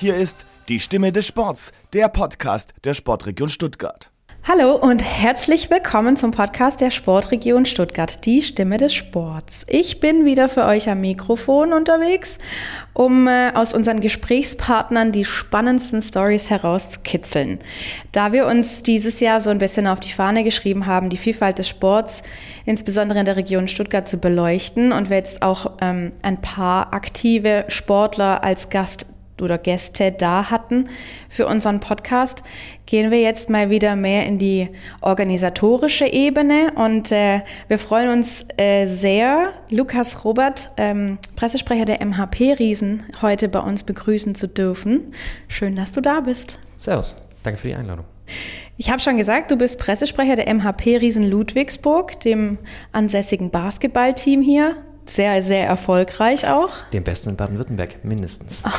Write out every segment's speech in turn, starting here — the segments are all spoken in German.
Hier ist die Stimme des Sports, der Podcast der Sportregion Stuttgart. Hallo und herzlich willkommen zum Podcast der Sportregion Stuttgart, die Stimme des Sports. Ich bin wieder für euch am Mikrofon unterwegs, um äh, aus unseren Gesprächspartnern die spannendsten Stories herauszukitzeln. Da wir uns dieses Jahr so ein bisschen auf die Fahne geschrieben haben, die Vielfalt des Sports, insbesondere in der Region Stuttgart, zu beleuchten und wir jetzt auch ähm, ein paar aktive Sportler als Gast oder Gäste da hatten für unseren Podcast, gehen wir jetzt mal wieder mehr in die organisatorische Ebene und äh, wir freuen uns äh, sehr, Lukas Robert, ähm, Pressesprecher der MHP Riesen, heute bei uns begrüßen zu dürfen. Schön, dass du da bist. Servus, danke für die Einladung. Ich habe schon gesagt, du bist Pressesprecher der MHP Riesen Ludwigsburg, dem ansässigen Basketballteam hier sehr, sehr erfolgreich auch. Den besten in Baden-Württemberg, mindestens.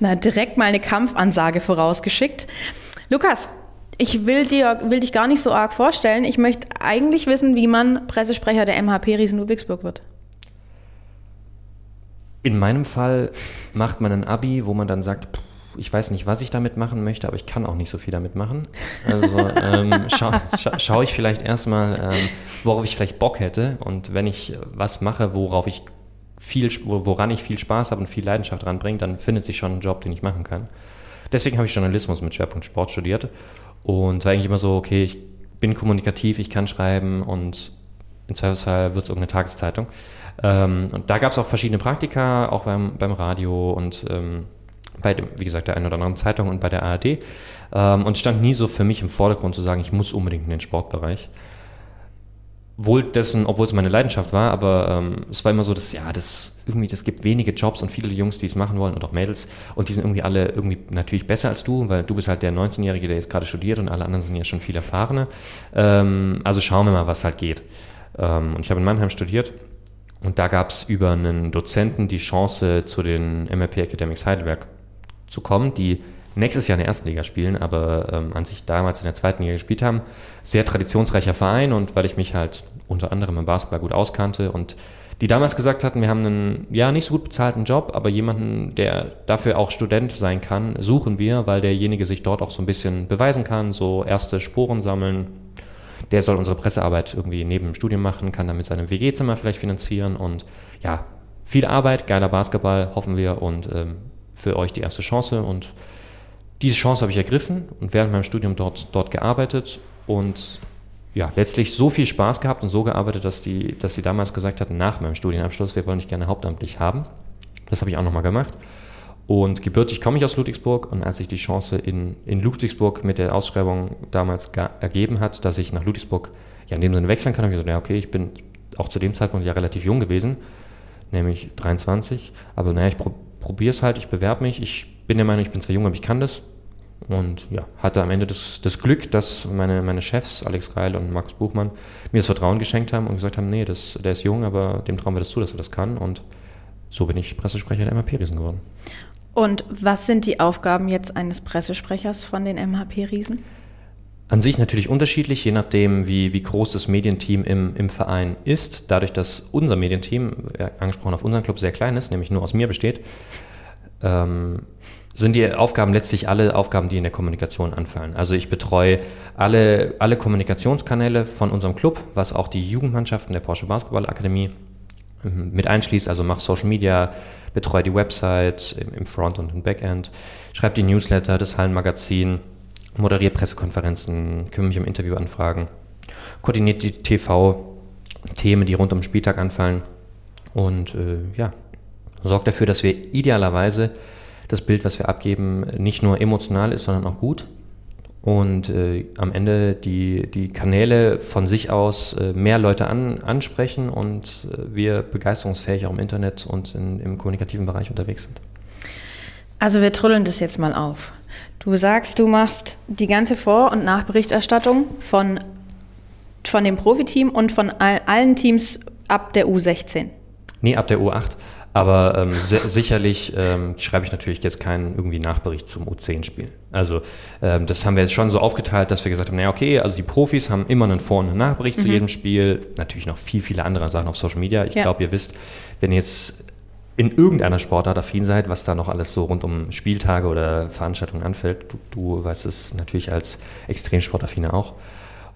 Na, direkt mal eine Kampfansage vorausgeschickt. Lukas, ich will, dir, will dich gar nicht so arg vorstellen. Ich möchte eigentlich wissen, wie man Pressesprecher der MHP Riesen Ludwigsburg wird. In meinem Fall macht man ein Abi, wo man dann sagt, pff, ich weiß nicht, was ich damit machen möchte, aber ich kann auch nicht so viel damit machen. Also ähm, scha scha schaue ich vielleicht erstmal, ähm, worauf ich vielleicht Bock hätte. Und wenn ich was mache, worauf ich viel, woran ich viel Spaß habe und viel Leidenschaft ranbringe, dann findet sich schon ein Job, den ich machen kann. Deswegen habe ich Journalismus mit Schwerpunkt Sport studiert und war eigentlich immer so, okay, ich bin kommunikativ, ich kann schreiben und im Zweifelsfall wird es irgendeine Tageszeitung. Ähm, und da gab es auch verschiedene Praktika, auch beim, beim Radio und ähm, bei dem, wie gesagt, der einen oder anderen Zeitung und bei der ARD. Ähm, und stand nie so für mich im Vordergrund zu sagen, ich muss unbedingt in den Sportbereich. Wohl dessen, obwohl es meine Leidenschaft war, aber ähm, es war immer so, dass ja, das irgendwie, das gibt wenige Jobs und viele Jungs, die es machen wollen und auch Mädels und die sind irgendwie alle irgendwie natürlich besser als du, weil du bist halt der 19-Jährige, der jetzt gerade studiert und alle anderen sind ja schon viel erfahrener. Ähm, also schauen wir mal, was halt geht. Ähm, und ich habe in Mannheim studiert und da gab es über einen Dozenten die Chance, zu den MRP Academics Heidelberg zu kommen, die nächstes Jahr in der ersten Liga spielen, aber ähm, an sich damals in der zweiten Liga gespielt haben. Sehr traditionsreicher Verein und weil ich mich halt unter anderem im Basketball gut auskannte und die damals gesagt hatten, wir haben einen ja nicht so gut bezahlten Job, aber jemanden, der dafür auch Student sein kann, suchen wir, weil derjenige sich dort auch so ein bisschen beweisen kann, so erste Sporen sammeln. Der soll unsere Pressearbeit irgendwie neben dem Studium machen, kann damit seine WG-Zimmer vielleicht finanzieren und ja, viel Arbeit, geiler Basketball, hoffen wir und ähm, für euch die erste Chance und diese Chance habe ich ergriffen und während meinem Studium dort, dort gearbeitet und ja, letztlich so viel Spaß gehabt und so gearbeitet, dass sie, dass sie damals gesagt hatten, nach meinem Studienabschluss, wir wollen dich gerne hauptamtlich haben. Das habe ich auch nochmal gemacht. Und gebürtig komme ich aus Ludwigsburg und als sich die Chance in, in Ludwigsburg mit der Ausschreibung damals ergeben hat, dass ich nach Ludwigsburg ja in dem Sinne wechseln kann, habe ich gesagt, ja okay, ich bin auch zu dem Zeitpunkt ja relativ jung gewesen, nämlich 23, aber naja, ich probiere es halt, ich bewerbe mich. Ich bin der Meinung, ich bin zwar jung, aber ich kann das. Und ja, hatte am Ende das, das Glück, dass meine, meine Chefs, Alex Reil und Markus Buchmann, mir das Vertrauen geschenkt haben und gesagt haben, nee, das, der ist jung, aber dem trauen wir das zu, dass er das kann. Und so bin ich Pressesprecher der MHP-Riesen geworden. Und was sind die Aufgaben jetzt eines Pressesprechers von den MHP-Riesen? An sich natürlich unterschiedlich, je nachdem, wie, wie groß das Medienteam im, im Verein ist. Dadurch, dass unser Medienteam, angesprochen auf unseren Club, sehr klein ist, nämlich nur aus mir besteht, ähm, sind die Aufgaben letztlich alle Aufgaben, die in der Kommunikation anfallen. Also ich betreue alle, alle Kommunikationskanäle von unserem Club, was auch die Jugendmannschaften der Porsche Basketball Akademie ähm, mit einschließt. Also mache Social Media, betreue die Website im, im Front und im Backend, schreibe die Newsletter, das Hallenmagazin, moderiere Pressekonferenzen, kümmere mich um Interviewanfragen, koordiniert die TV-Themen, die rund um den Spieltag anfallen und äh, ja, sorgt dafür, dass wir idealerweise das Bild, was wir abgeben, nicht nur emotional ist, sondern auch gut und äh, am Ende die, die Kanäle von sich aus äh, mehr Leute an, ansprechen und äh, wir begeisterungsfähig auch im Internet und in, im kommunikativen Bereich unterwegs sind. Also wir trüllen das jetzt mal auf. Du sagst, du machst die ganze Vor- und Nachberichterstattung von, von dem Profiteam und von all, allen Teams ab der U16. Nee, ab der U8. Aber ähm, sicherlich ähm, schreibe ich natürlich jetzt keinen irgendwie Nachbericht zum U10-Spiel. Also ähm, das haben wir jetzt schon so aufgeteilt, dass wir gesagt haben, naja, okay, also die Profis haben immer einen Vor- und einen Nachbericht mhm. zu jedem Spiel. Natürlich noch viel, viele andere Sachen auf Social Media. Ich ja. glaube, ihr wisst, wenn ihr jetzt in irgendeiner Sportart affin seid, was da noch alles so rund um Spieltage oder Veranstaltungen anfällt. Du, du weißt es natürlich als Extremsportaffine auch.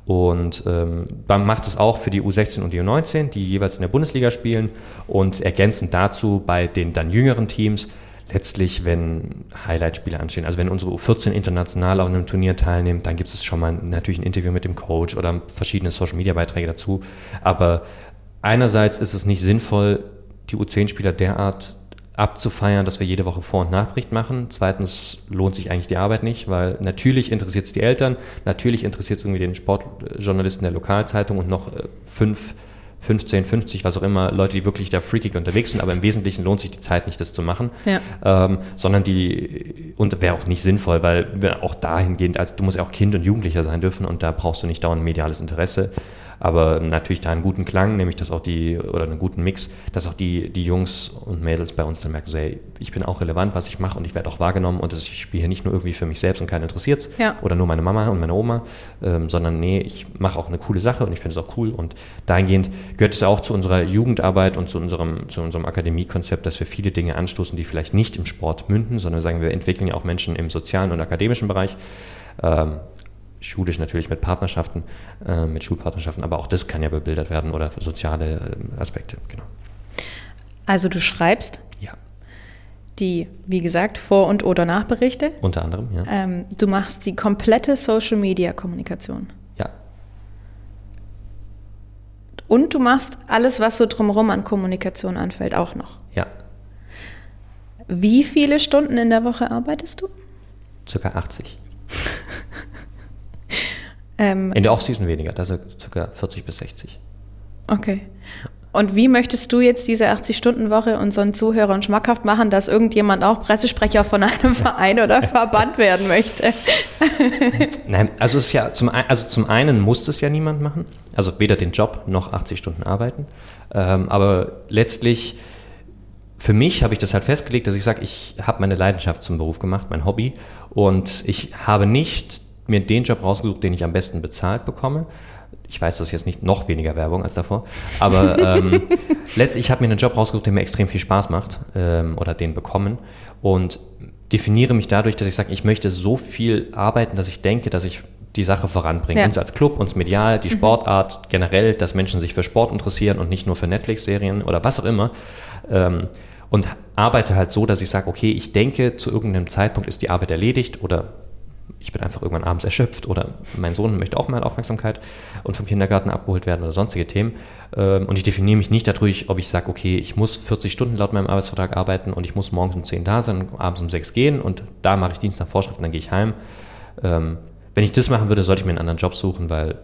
Und ähm, man macht es auch für die U16 und die U19, die jeweils in der Bundesliga spielen. Und ergänzend dazu bei den dann jüngeren Teams letztlich, wenn Highlight-Spiele anstehen. Also wenn unsere U14 international auf einem Turnier teilnimmt, dann gibt es schon mal natürlich ein Interview mit dem Coach oder verschiedene Social-Media-Beiträge dazu. Aber einerseits ist es nicht sinnvoll, die U10-Spieler derart abzufeiern, dass wir jede Woche Vor- und Nachbericht machen. Zweitens lohnt sich eigentlich die Arbeit nicht, weil natürlich interessiert es die Eltern, natürlich interessiert es irgendwie den Sportjournalisten der Lokalzeitung und noch äh, fünf 15, 50, was auch immer, Leute, die wirklich da freakig unterwegs sind, aber im Wesentlichen lohnt sich die Zeit nicht, das zu machen, ja. ähm, sondern die, und wäre auch nicht sinnvoll, weil wir auch dahingehend, also du musst ja auch Kind und Jugendlicher sein dürfen und da brauchst du nicht dauernd mediales Interesse aber natürlich da einen guten Klang, nämlich dass auch die, oder einen guten Mix, dass auch die, die Jungs und Mädels bei uns dann merken, so, hey, ich bin auch relevant, was ich mache und ich werde auch wahrgenommen und ich spiele hier nicht nur irgendwie für mich selbst und keinen interessiert ja. oder nur meine Mama und meine Oma, ähm, sondern nee, ich mache auch eine coole Sache und ich finde es auch cool und dahingehend gehört es auch zu unserer Jugendarbeit und zu unserem, zu unserem Akademiekonzept, dass wir viele Dinge anstoßen, die vielleicht nicht im Sport münden, sondern sagen wir entwickeln ja auch Menschen im sozialen und akademischen Bereich. Ähm, schulisch natürlich mit Partnerschaften, äh, mit Schulpartnerschaften, aber auch das kann ja bebildert werden oder soziale äh, Aspekte, genau. Also du schreibst? Ja. Die, wie gesagt, Vor- und oder Nachberichte? Unter anderem, ja. Ähm, du machst die komplette Social-Media-Kommunikation? Ja. Und du machst alles, was so drumherum an Kommunikation anfällt, auch noch? Ja. Wie viele Stunden in der Woche arbeitest du? Circa 80. Ähm, In der Offseason weniger, das ist ca. 40 bis 60. Okay. Und wie möchtest du jetzt diese 80-Stunden-Woche unseren Zuhörern schmackhaft machen, dass irgendjemand auch Pressesprecher von einem Verein oder Verband werden möchte? Nein, also, es ist ja zum, also zum einen muss es ja niemand machen, also weder den Job noch 80 Stunden arbeiten. Ähm, aber letztlich, für mich habe ich das halt festgelegt, dass ich sage, ich habe meine Leidenschaft zum Beruf gemacht, mein Hobby. Und ich habe nicht mir den Job rausgesucht, den ich am besten bezahlt bekomme. Ich weiß, das ist jetzt nicht noch weniger Werbung als davor, aber ähm, letztlich, ich habe mir einen Job rausgesucht, der mir extrem viel Spaß macht ähm, oder den bekommen und definiere mich dadurch, dass ich sage, ich möchte so viel arbeiten, dass ich denke, dass ich die Sache voranbringe. Ja. Uns als Club, uns medial, die mhm. Sportart generell, dass Menschen sich für Sport interessieren und nicht nur für Netflix-Serien oder was auch immer. Ähm, und arbeite halt so, dass ich sage, okay, ich denke, zu irgendeinem Zeitpunkt ist die Arbeit erledigt oder ich bin einfach irgendwann abends erschöpft oder mein Sohn möchte auch mal Aufmerksamkeit und vom Kindergarten abgeholt werden oder sonstige Themen. Ähm, und ich definiere mich nicht dadurch, ob ich sage, okay, ich muss 40 Stunden laut meinem Arbeitsvertrag arbeiten und ich muss morgens um 10 da sein, abends um 6 gehen und da mache ich Dienst nach Vorschrift und dann gehe ich heim. Ähm, wenn ich das machen würde, sollte ich mir einen anderen Job suchen, weil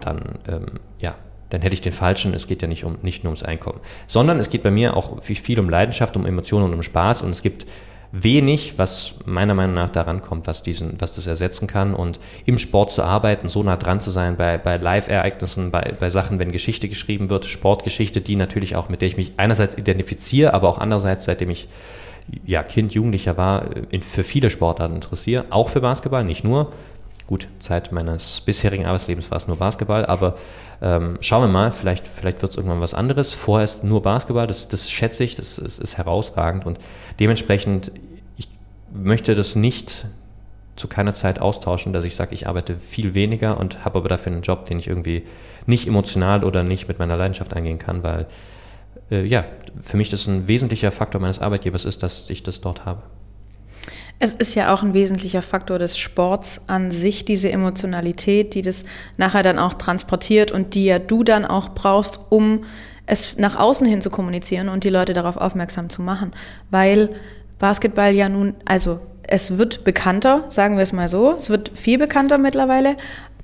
dann, ähm, ja, dann hätte ich den falschen. Es geht ja nicht, um, nicht nur ums Einkommen, sondern es geht bei mir auch viel um Leidenschaft, um Emotionen und um Spaß und es gibt wenig, was meiner Meinung nach daran kommt, was, diesen, was das ersetzen kann. Und im Sport zu arbeiten, so nah dran zu sein, bei, bei Live-Ereignissen, bei, bei Sachen, wenn Geschichte geschrieben wird, Sportgeschichte, die natürlich auch, mit der ich mich einerseits identifiziere, aber auch andererseits, seitdem ich ja, Kind, Jugendlicher war, in, für viele Sportarten interessiere, auch für Basketball, nicht nur. Gut, Zeit meines bisherigen Arbeitslebens war es nur Basketball, aber ähm, schauen wir mal, vielleicht, vielleicht wird es irgendwann was anderes. Vorher ist nur Basketball, das, das schätze ich, das, das ist herausragend und dementsprechend, ich möchte das nicht zu keiner Zeit austauschen, dass ich sage, ich arbeite viel weniger und habe aber dafür einen Job, den ich irgendwie nicht emotional oder nicht mit meiner Leidenschaft eingehen kann, weil äh, ja, für mich das ein wesentlicher Faktor meines Arbeitgebers ist, dass ich das dort habe. Es ist ja auch ein wesentlicher Faktor des Sports an sich, diese Emotionalität, die das nachher dann auch transportiert und die ja du dann auch brauchst, um es nach außen hin zu kommunizieren und die Leute darauf aufmerksam zu machen. Weil Basketball ja nun, also es wird bekannter, sagen wir es mal so, es wird viel bekannter mittlerweile.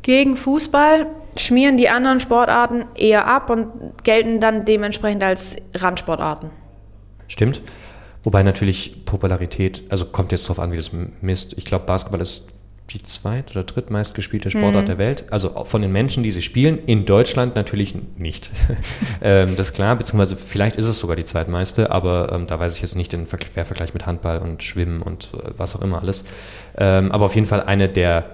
Gegen Fußball schmieren die anderen Sportarten eher ab und gelten dann dementsprechend als Randsportarten. Stimmt. Wobei natürlich Popularität, also kommt jetzt drauf an, wie das misst. Ich glaube, Basketball ist die zweit- oder drittmeist gespielte Sportart mhm. der Welt. Also von den Menschen, die sie spielen, in Deutschland natürlich nicht. ähm, das ist klar, beziehungsweise vielleicht ist es sogar die zweitmeiste, aber ähm, da weiß ich jetzt nicht den Quervergleich mit Handball und Schwimmen und äh, was auch immer alles. Ähm, aber auf jeden Fall eine der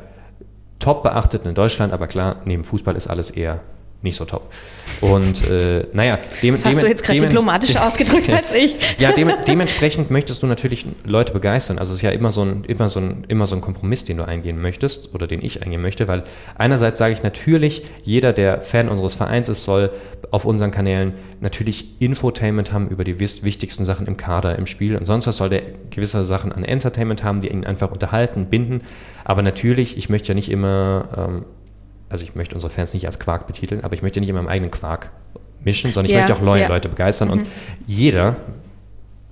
top beachteten in Deutschland, aber klar, neben Fußball ist alles eher nicht so top. Und äh, naja, dem, das hast du jetzt gerade diplomatischer ausgedrückt als ich. ja, dem, dementsprechend möchtest du natürlich Leute begeistern. Also es ist ja immer so, ein, immer, so ein, immer so ein Kompromiss, den du eingehen möchtest oder den ich eingehen möchte, weil einerseits sage ich natürlich, jeder, der Fan unseres Vereins ist, soll auf unseren Kanälen natürlich Infotainment haben über die wichtigsten Sachen im Kader, im Spiel und sonst was soll der gewisse Sachen an Entertainment haben, die ihn einfach unterhalten, binden. Aber natürlich, ich möchte ja nicht immer ähm, also ich möchte unsere Fans nicht als Quark betiteln, aber ich möchte nicht in meinem eigenen Quark mischen, sondern ich ja, möchte auch neue ja. Leute begeistern. Mhm. Und jeder,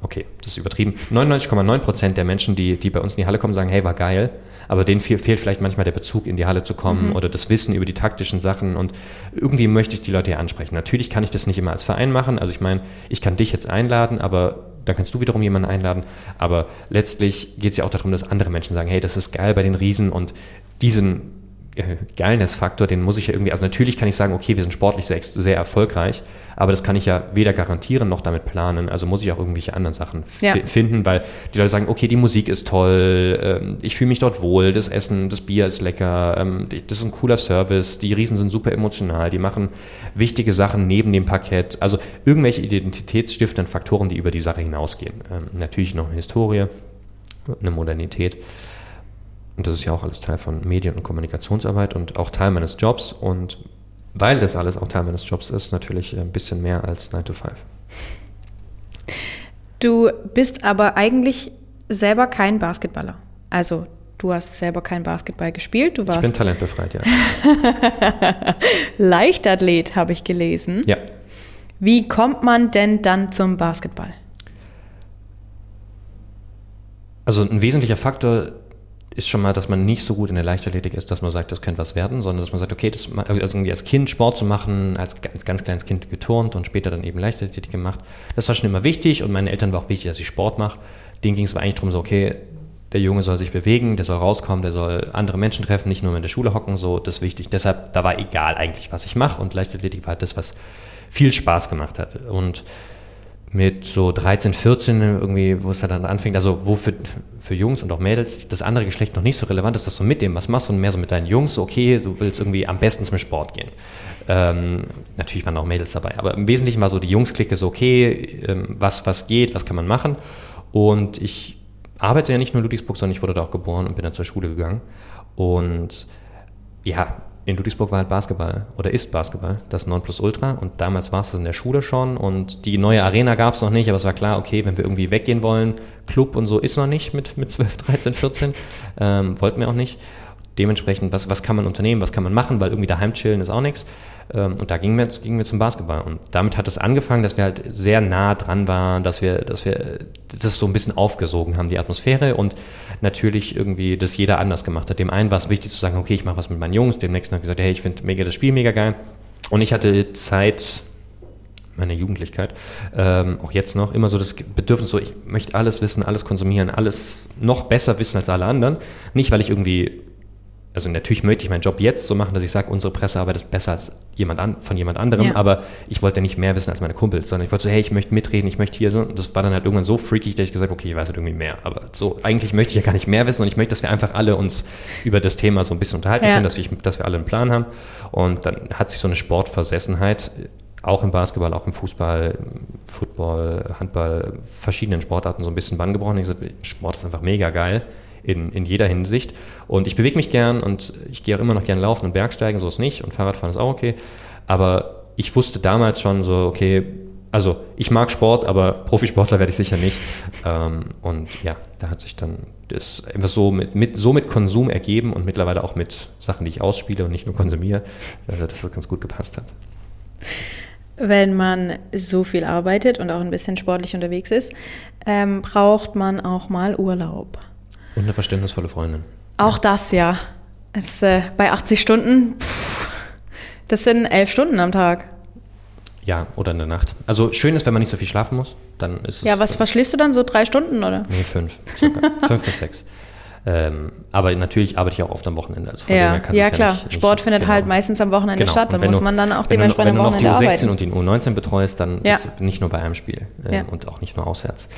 okay, das ist übertrieben, 99,9 Prozent der Menschen, die, die bei uns in die Halle kommen, sagen, hey, war geil, aber denen fehlt, fehlt vielleicht manchmal der Bezug, in die Halle zu kommen mhm. oder das Wissen über die taktischen Sachen und irgendwie möchte ich die Leute hier ansprechen. Natürlich kann ich das nicht immer als Verein machen, also ich meine, ich kann dich jetzt einladen, aber dann kannst du wiederum jemanden einladen. Aber letztlich geht es ja auch darum, dass andere Menschen sagen, hey, das ist geil bei den Riesen und diesen äh, Geilness-Faktor, den muss ich ja irgendwie, also natürlich kann ich sagen, okay, wir sind sportlich sehr, sehr erfolgreich, aber das kann ich ja weder garantieren noch damit planen, also muss ich auch irgendwelche anderen Sachen ja. finden, weil die Leute sagen, okay, die Musik ist toll, ähm, ich fühle mich dort wohl, das Essen, das Bier ist lecker, ähm, das ist ein cooler Service, die Riesen sind super emotional, die machen wichtige Sachen neben dem Parkett, also irgendwelche identitätsstiftenden Faktoren, die über die Sache hinausgehen. Ähm, natürlich noch eine Historie, eine Modernität. Und das ist ja auch alles Teil von Medien- und Kommunikationsarbeit und auch Teil meines Jobs. Und weil das alles auch Teil meines Jobs ist, natürlich ein bisschen mehr als 9 to 5. Du bist aber eigentlich selber kein Basketballer. Also du hast selber kein Basketball gespielt. Du warst ich bin talentbefreit, ja. Leichtathlet habe ich gelesen. Ja. Wie kommt man denn dann zum Basketball? Also ein wesentlicher Faktor ist schon mal, dass man nicht so gut in der Leichtathletik ist, dass man sagt, das könnte was werden, sondern dass man sagt, okay, das, also irgendwie als Kind Sport zu machen, als, als ganz kleines Kind geturnt und später dann eben Leichtathletik gemacht, das war schon immer wichtig und meinen Eltern war auch wichtig, dass ich Sport mache. Denen ging es aber eigentlich darum, so, okay, der Junge soll sich bewegen, der soll rauskommen, der soll andere Menschen treffen, nicht nur in der Schule hocken, so, das ist wichtig. Deshalb, da war egal eigentlich, was ich mache und Leichtathletik war halt das, was viel Spaß gemacht hat. Und mit so 13, 14 irgendwie, wo es dann anfängt, also wo für, für Jungs und auch Mädels das andere Geschlecht noch nicht so relevant ist, dass du mit dem was machst und mehr so mit deinen Jungs, okay, du willst irgendwie am besten zum Sport gehen. Ähm, natürlich waren auch Mädels dabei, aber im Wesentlichen war so die Jungs-Clique so, okay, ähm, was, was geht, was kann man machen. Und ich arbeite ja nicht nur in Ludwigsburg, sondern ich wurde da auch geboren und bin dann zur Schule gegangen. Und ja, in Ludwigsburg war halt Basketball oder ist Basketball, das Nonplusultra. Und damals war es das in der Schule schon und die neue Arena gab es noch nicht, aber es war klar, okay, wenn wir irgendwie weggehen wollen, Club und so ist noch nicht mit, mit 12, 13, 14, ähm, wollten wir auch nicht. Dementsprechend, was, was kann man unternehmen, was kann man machen, weil irgendwie daheim chillen ist auch nichts. Ähm, und da gingen wir, gingen wir zum Basketball. Und damit hat es angefangen, dass wir halt sehr nah dran waren, dass wir, dass wir das so ein bisschen aufgesogen haben, die Atmosphäre. Und natürlich irgendwie das jeder anders gemacht hat. Dem einen war es wichtig zu sagen, okay, ich mache was mit meinen Jungs. Dem nächsten hat gesagt, hey, ich finde mega das Spiel mega geil. Und ich hatte Zeit, meine Jugendlichkeit, ähm, auch jetzt noch, immer so das Bedürfnis, so ich möchte alles wissen, alles konsumieren, alles noch besser wissen als alle anderen. Nicht, weil ich irgendwie also natürlich möchte ich meinen Job jetzt so machen, dass ich sage, unsere Pressearbeit ist besser als jemand an, von jemand anderem, ja. aber ich wollte nicht mehr wissen als meine Kumpels, sondern ich wollte so, hey, ich möchte mitreden, ich möchte hier so. Und das war dann halt irgendwann so freakig, dass ich gesagt okay, ich weiß halt irgendwie mehr. Aber so, eigentlich möchte ich ja gar nicht mehr wissen und ich möchte, dass wir einfach alle uns über das Thema so ein bisschen unterhalten ja. können, dass wir, dass wir alle einen Plan haben. Und dann hat sich so eine Sportversessenheit auch im Basketball, auch im Fußball, Football, Handball, verschiedenen Sportarten so ein bisschen Bann gebrochen. Ich gesagt, Sport ist einfach mega geil in, in jeder Hinsicht. Und ich bewege mich gern und ich gehe auch immer noch gern laufen und Bergsteigen, so ist nicht. Und Fahrradfahren ist auch okay. Aber ich wusste damals schon so, okay, also ich mag Sport, aber Profisportler werde ich sicher nicht. Ähm, und ja, da hat sich dann das einfach so mit, mit, so mit Konsum ergeben und mittlerweile auch mit Sachen, die ich ausspiele und nicht nur konsumiere, also dass das ganz gut gepasst hat. Wenn man so viel arbeitet und auch ein bisschen sportlich unterwegs ist, ähm, braucht man auch mal Urlaub. Und eine verständnisvolle Freundin. Auch das, ja. Es, äh, bei 80 Stunden, pff, das sind elf Stunden am Tag. Ja, oder in der Nacht. Also schön ist, wenn man nicht so viel schlafen muss, dann ist es. Ja, was, was schläfst du dann? So drei Stunden, oder? Nee, fünf. fünf bis sechs. Ähm, aber natürlich arbeite ich auch oft am Wochenende. Also ja, ja klar. Ja nicht, Sport nicht, findet genau. halt meistens am Wochenende genau. statt. Da muss man dann auch dementsprechend am Wochenende Wenn du noch die U16 arbeiten. und die U19 betreust, dann ja. ist nicht nur bei einem Spiel äh, ja. und auch nicht nur auswärts.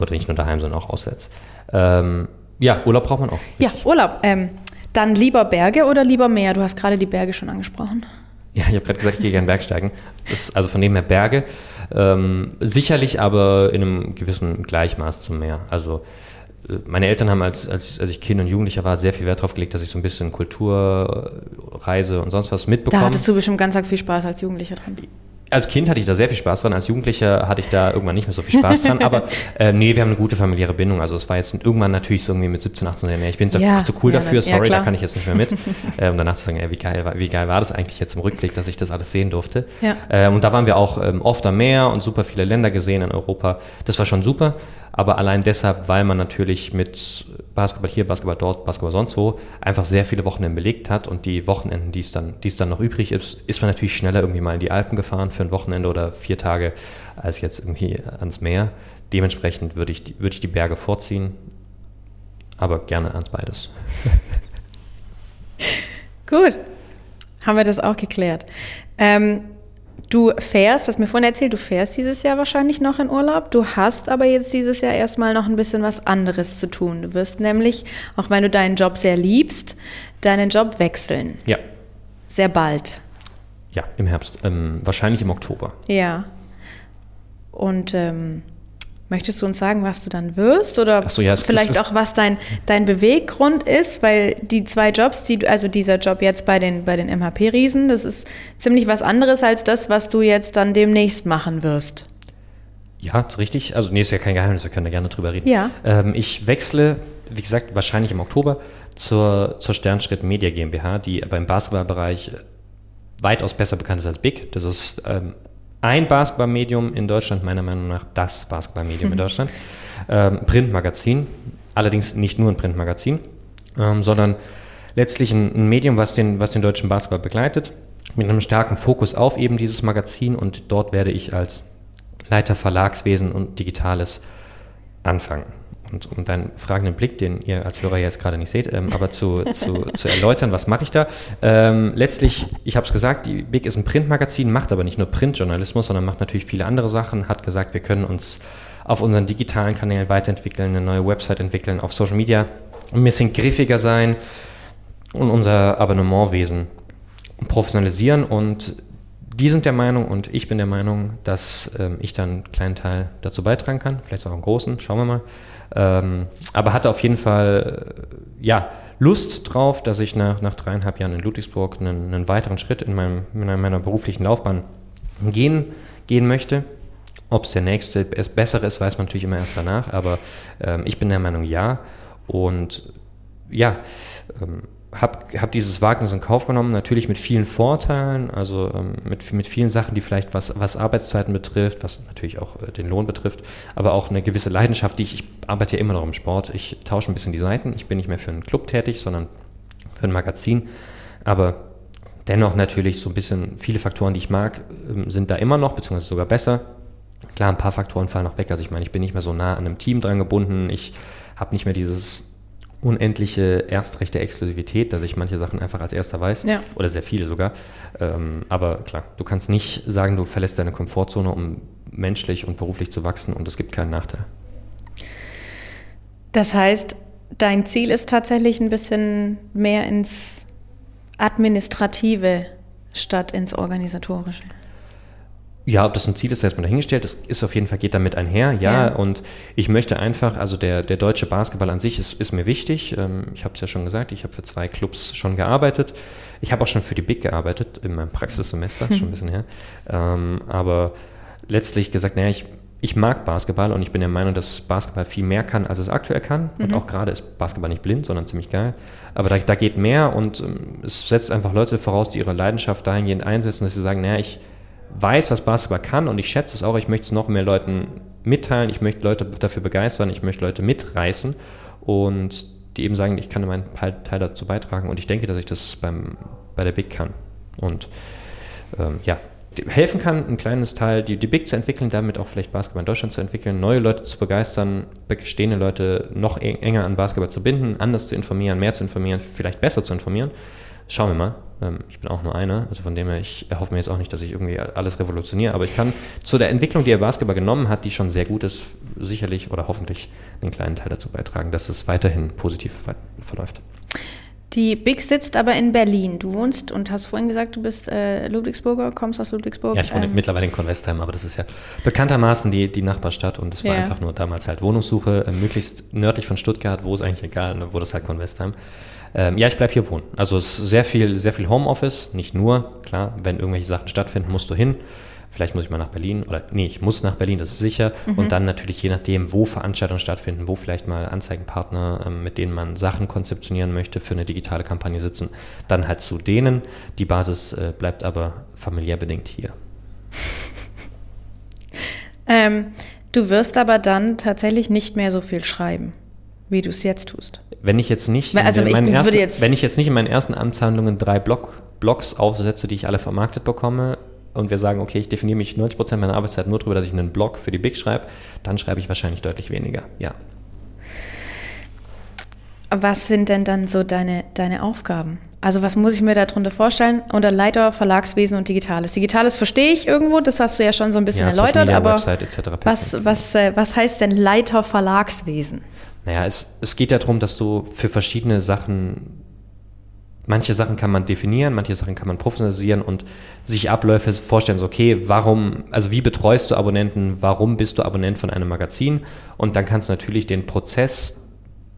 Oder nicht nur daheim, sondern auch auswärts. Ähm, ja, Urlaub braucht man auch. Richtig. Ja, Urlaub. Ähm, dann lieber Berge oder lieber Meer? Du hast gerade die Berge schon angesprochen. Ja, ich habe gerade gesagt, ich gehe gerne Bergsteigen. Das, also von dem her Berge. Ähm, sicherlich aber in einem gewissen Gleichmaß zum Meer. Also äh, meine Eltern haben, als, als, als ich Kind und Jugendlicher war, sehr viel Wert darauf gelegt, dass ich so ein bisschen Kultur, Reise und sonst was mitbekomme. Da hattest du bestimmt ganz viel Spaß als Jugendlicher dran als Kind hatte ich da sehr viel Spaß dran, als Jugendlicher hatte ich da irgendwann nicht mehr so viel Spaß dran, aber äh, nee, wir haben eine gute familiäre Bindung. Also es war jetzt irgendwann natürlich so irgendwie mit 17, 18 Jahren, ich bin zu, ja, zu cool ja, dafür, sorry, ja, da kann ich jetzt nicht mehr mit. ähm, danach zu sagen, ey, wie, geil, wie geil war das eigentlich jetzt im Rückblick, dass ich das alles sehen durfte. Ähm, und da waren wir auch ähm, oft am Meer und super viele Länder gesehen in Europa. Das war schon super, aber allein deshalb, weil man natürlich mit Basketball hier, Basketball dort, Basketball sonst wo einfach sehr viele Wochenenden belegt hat und die Wochenenden, die es dann, die es dann noch übrig ist, ist man natürlich schneller irgendwie mal in die Alpen gefahren für ein Wochenende oder vier Tage als jetzt irgendwie ans Meer. Dementsprechend würde ich, würde ich die Berge vorziehen, aber gerne ans beides. Gut, haben wir das auch geklärt. Ähm, Du fährst, hast mir vorhin erzählt, du fährst dieses Jahr wahrscheinlich noch in Urlaub. Du hast aber jetzt dieses Jahr erstmal noch ein bisschen was anderes zu tun. Du wirst nämlich, auch wenn du deinen Job sehr liebst, deinen Job wechseln. Ja. Sehr bald. Ja, im Herbst. Ähm, wahrscheinlich im Oktober. Ja. Und ähm, Möchtest du uns sagen, was du dann wirst oder so, ja, vielleicht ist, auch, was dein, dein Beweggrund ist? Weil die zwei Jobs, die, also dieser Job jetzt bei den, bei den MHP-Riesen, das ist ziemlich was anderes als das, was du jetzt dann demnächst machen wirst. Ja, richtig. Also, nee, ist ja kein Geheimnis, wir können da gerne drüber reden. Ja. Ähm, ich wechsle, wie gesagt, wahrscheinlich im Oktober zur, zur Sternschritt Media GmbH, die beim Basketballbereich weitaus besser bekannt ist als Big. Das ist ähm, ein Basketballmedium in Deutschland, meiner Meinung nach das Basketballmedium in Deutschland. Ähm, Printmagazin, allerdings nicht nur ein Printmagazin, ähm, sondern letztlich ein, ein, Medium, was den, was den deutschen Basketball begleitet, mit einem starken Fokus auf eben dieses Magazin und dort werde ich als Leiter Verlagswesen und Digitales anfangen und um deinen fragenden Blick, den ihr als Hörer jetzt gerade nicht seht, ähm, aber zu, zu, zu, erläutern, was mache ich da? Ähm, letztlich, ich habe es gesagt, die Big ist ein Printmagazin, macht aber nicht nur Printjournalismus, sondern macht natürlich viele andere Sachen, hat gesagt, wir können uns auf unseren digitalen Kanälen weiterentwickeln, eine neue Website entwickeln, auf Social Media ein bisschen griffiger sein und unser Abonnementwesen professionalisieren und die sind der Meinung und ich bin der Meinung, dass ähm, ich dann einen kleinen Teil dazu beitragen kann, vielleicht auch einen großen, schauen wir mal. Ähm, aber hatte auf jeden Fall ja, Lust drauf, dass ich nach, nach dreieinhalb Jahren in Ludwigsburg einen, einen weiteren Schritt in, meinem, in meiner beruflichen Laufbahn gehen, gehen möchte. Ob es der nächste es bessere ist, weiß man natürlich immer erst danach, aber ähm, ich bin der Meinung, ja. Und ja, ähm, habe hab dieses Wagnis in Kauf genommen, natürlich mit vielen Vorteilen, also ähm, mit, mit vielen Sachen, die vielleicht was, was Arbeitszeiten betrifft, was natürlich auch äh, den Lohn betrifft, aber auch eine gewisse Leidenschaft, die ich, ich arbeite ja immer noch im Sport. Ich tausche ein bisschen die Seiten. Ich bin nicht mehr für einen Club tätig, sondern für ein Magazin. Aber dennoch natürlich so ein bisschen viele Faktoren, die ich mag, ähm, sind da immer noch, beziehungsweise sogar besser. Klar, ein paar Faktoren fallen noch weg. Also ich meine, ich bin nicht mehr so nah an einem Team dran gebunden. Ich habe nicht mehr dieses unendliche Erstrechte Exklusivität, dass ich manche Sachen einfach als erster weiß. Ja. Oder sehr viele sogar. Ähm, aber klar, du kannst nicht sagen, du verlässt deine Komfortzone, um menschlich und beruflich zu wachsen und es gibt keinen Nachteil. Das heißt, dein Ziel ist tatsächlich ein bisschen mehr ins Administrative statt ins Organisatorische. Ja, ob das ein Ziel ist, erstmal dahingestellt. Das ist auf jeden Fall, geht damit einher, ja. ja. Und ich möchte einfach, also der, der deutsche Basketball an sich ist, ist mir wichtig. Ähm, ich habe es ja schon gesagt, ich habe für zwei Clubs schon gearbeitet. Ich habe auch schon für die Big gearbeitet in meinem Praxissemester, schon ein bisschen her. Ähm, aber letztlich gesagt, naja, ich, ich mag Basketball und ich bin der Meinung, dass Basketball viel mehr kann, als es aktuell kann. Und mhm. auch gerade ist Basketball nicht blind, sondern ziemlich geil. Aber da, da geht mehr und ähm, es setzt einfach Leute voraus, die ihre Leidenschaft dahingehend einsetzen, dass sie sagen, naja, ich weiß, was Basketball kann und ich schätze es auch, ich möchte es noch mehr Leuten mitteilen, ich möchte Leute dafür begeistern, ich möchte Leute mitreißen und die eben sagen, ich kann meinen Teil dazu beitragen und ich denke, dass ich das beim, bei der Big kann. Und ähm, ja, helfen kann, ein kleines Teil, die, die Big zu entwickeln, damit auch vielleicht Basketball in Deutschland zu entwickeln, neue Leute zu begeistern, bestehende Leute noch enger an Basketball zu binden, anders zu informieren, mehr zu informieren, vielleicht besser zu informieren. Schauen wir mal. Ähm, ich bin auch nur einer, also von dem her, ich erhoffe mir jetzt auch nicht, dass ich irgendwie alles revolutioniere, aber ich kann zu der Entwicklung, die er Basketball genommen hat, die schon sehr gut ist, sicherlich oder hoffentlich einen kleinen Teil dazu beitragen, dass es weiterhin positiv verläuft. Die Big sitzt aber in Berlin. Du wohnst und hast vorhin gesagt, du bist äh, Ludwigsburger, kommst aus Ludwigsburg. Ja, ich wohne Ähm, mittlerweile in Convestheim, aber das ist ja bekanntermaßen die, die Nachbarstadt und es war Ja. einfach nur damals halt Wohnungssuche, äh, möglichst nördlich von Stuttgart, wo ist eigentlich egal, ne, wo das halt Convestheim. Ähm, ja, ich bleibe hier wohnen. Also es ist sehr viel, sehr viel Homeoffice, nicht nur, klar, wenn irgendwelche Sachen stattfinden, musst du hin. Vielleicht muss ich mal nach Berlin oder nee, ich muss nach Berlin, das ist sicher. Und dann natürlich je nachdem, wo Veranstaltungen stattfinden, wo vielleicht mal Anzeigenpartner, ähm, mit denen man Sachen konzeptionieren möchte, für eine digitale Kampagne sitzen, dann halt zu denen. Die Basis äh, bleibt aber familiär bedingt hier. ähm, du wirst aber dann tatsächlich nicht mehr so viel schreiben, wie du es jetzt tust. Wenn ich jetzt nicht, also in ich ersten, jetzt- wenn ich jetzt nicht in meinen ersten Amtshandlungen drei Block, Blocks aufsetze, die ich alle vermarktet bekomme, und wir sagen, okay, ich definiere mich 90% meiner Arbeitszeit nur darüber, dass ich einen Blog für die Big schreibe, dann schreibe ich wahrscheinlich deutlich weniger. Ja. Was sind denn dann so deine, deine Aufgaben? Also was muss ich mir darunter vorstellen? Unter Leiter Verlagswesen und Digitales. Digitales verstehe ich irgendwo, das hast du ja schon so ein bisschen ja, erläutert, Media, aber Website was, was, äh, was heißt denn Leiter Verlagswesen? Naja, es, es geht ja darum, dass du für verschiedene Sachen, manche Sachen kann man definieren, manche Sachen kann man professionalisieren und sich Abläufe vorstellen, so okay, warum, also wie betreust du Abonnenten, warum bist du Abonnent von einem Magazin? Und dann kannst du natürlich den Prozess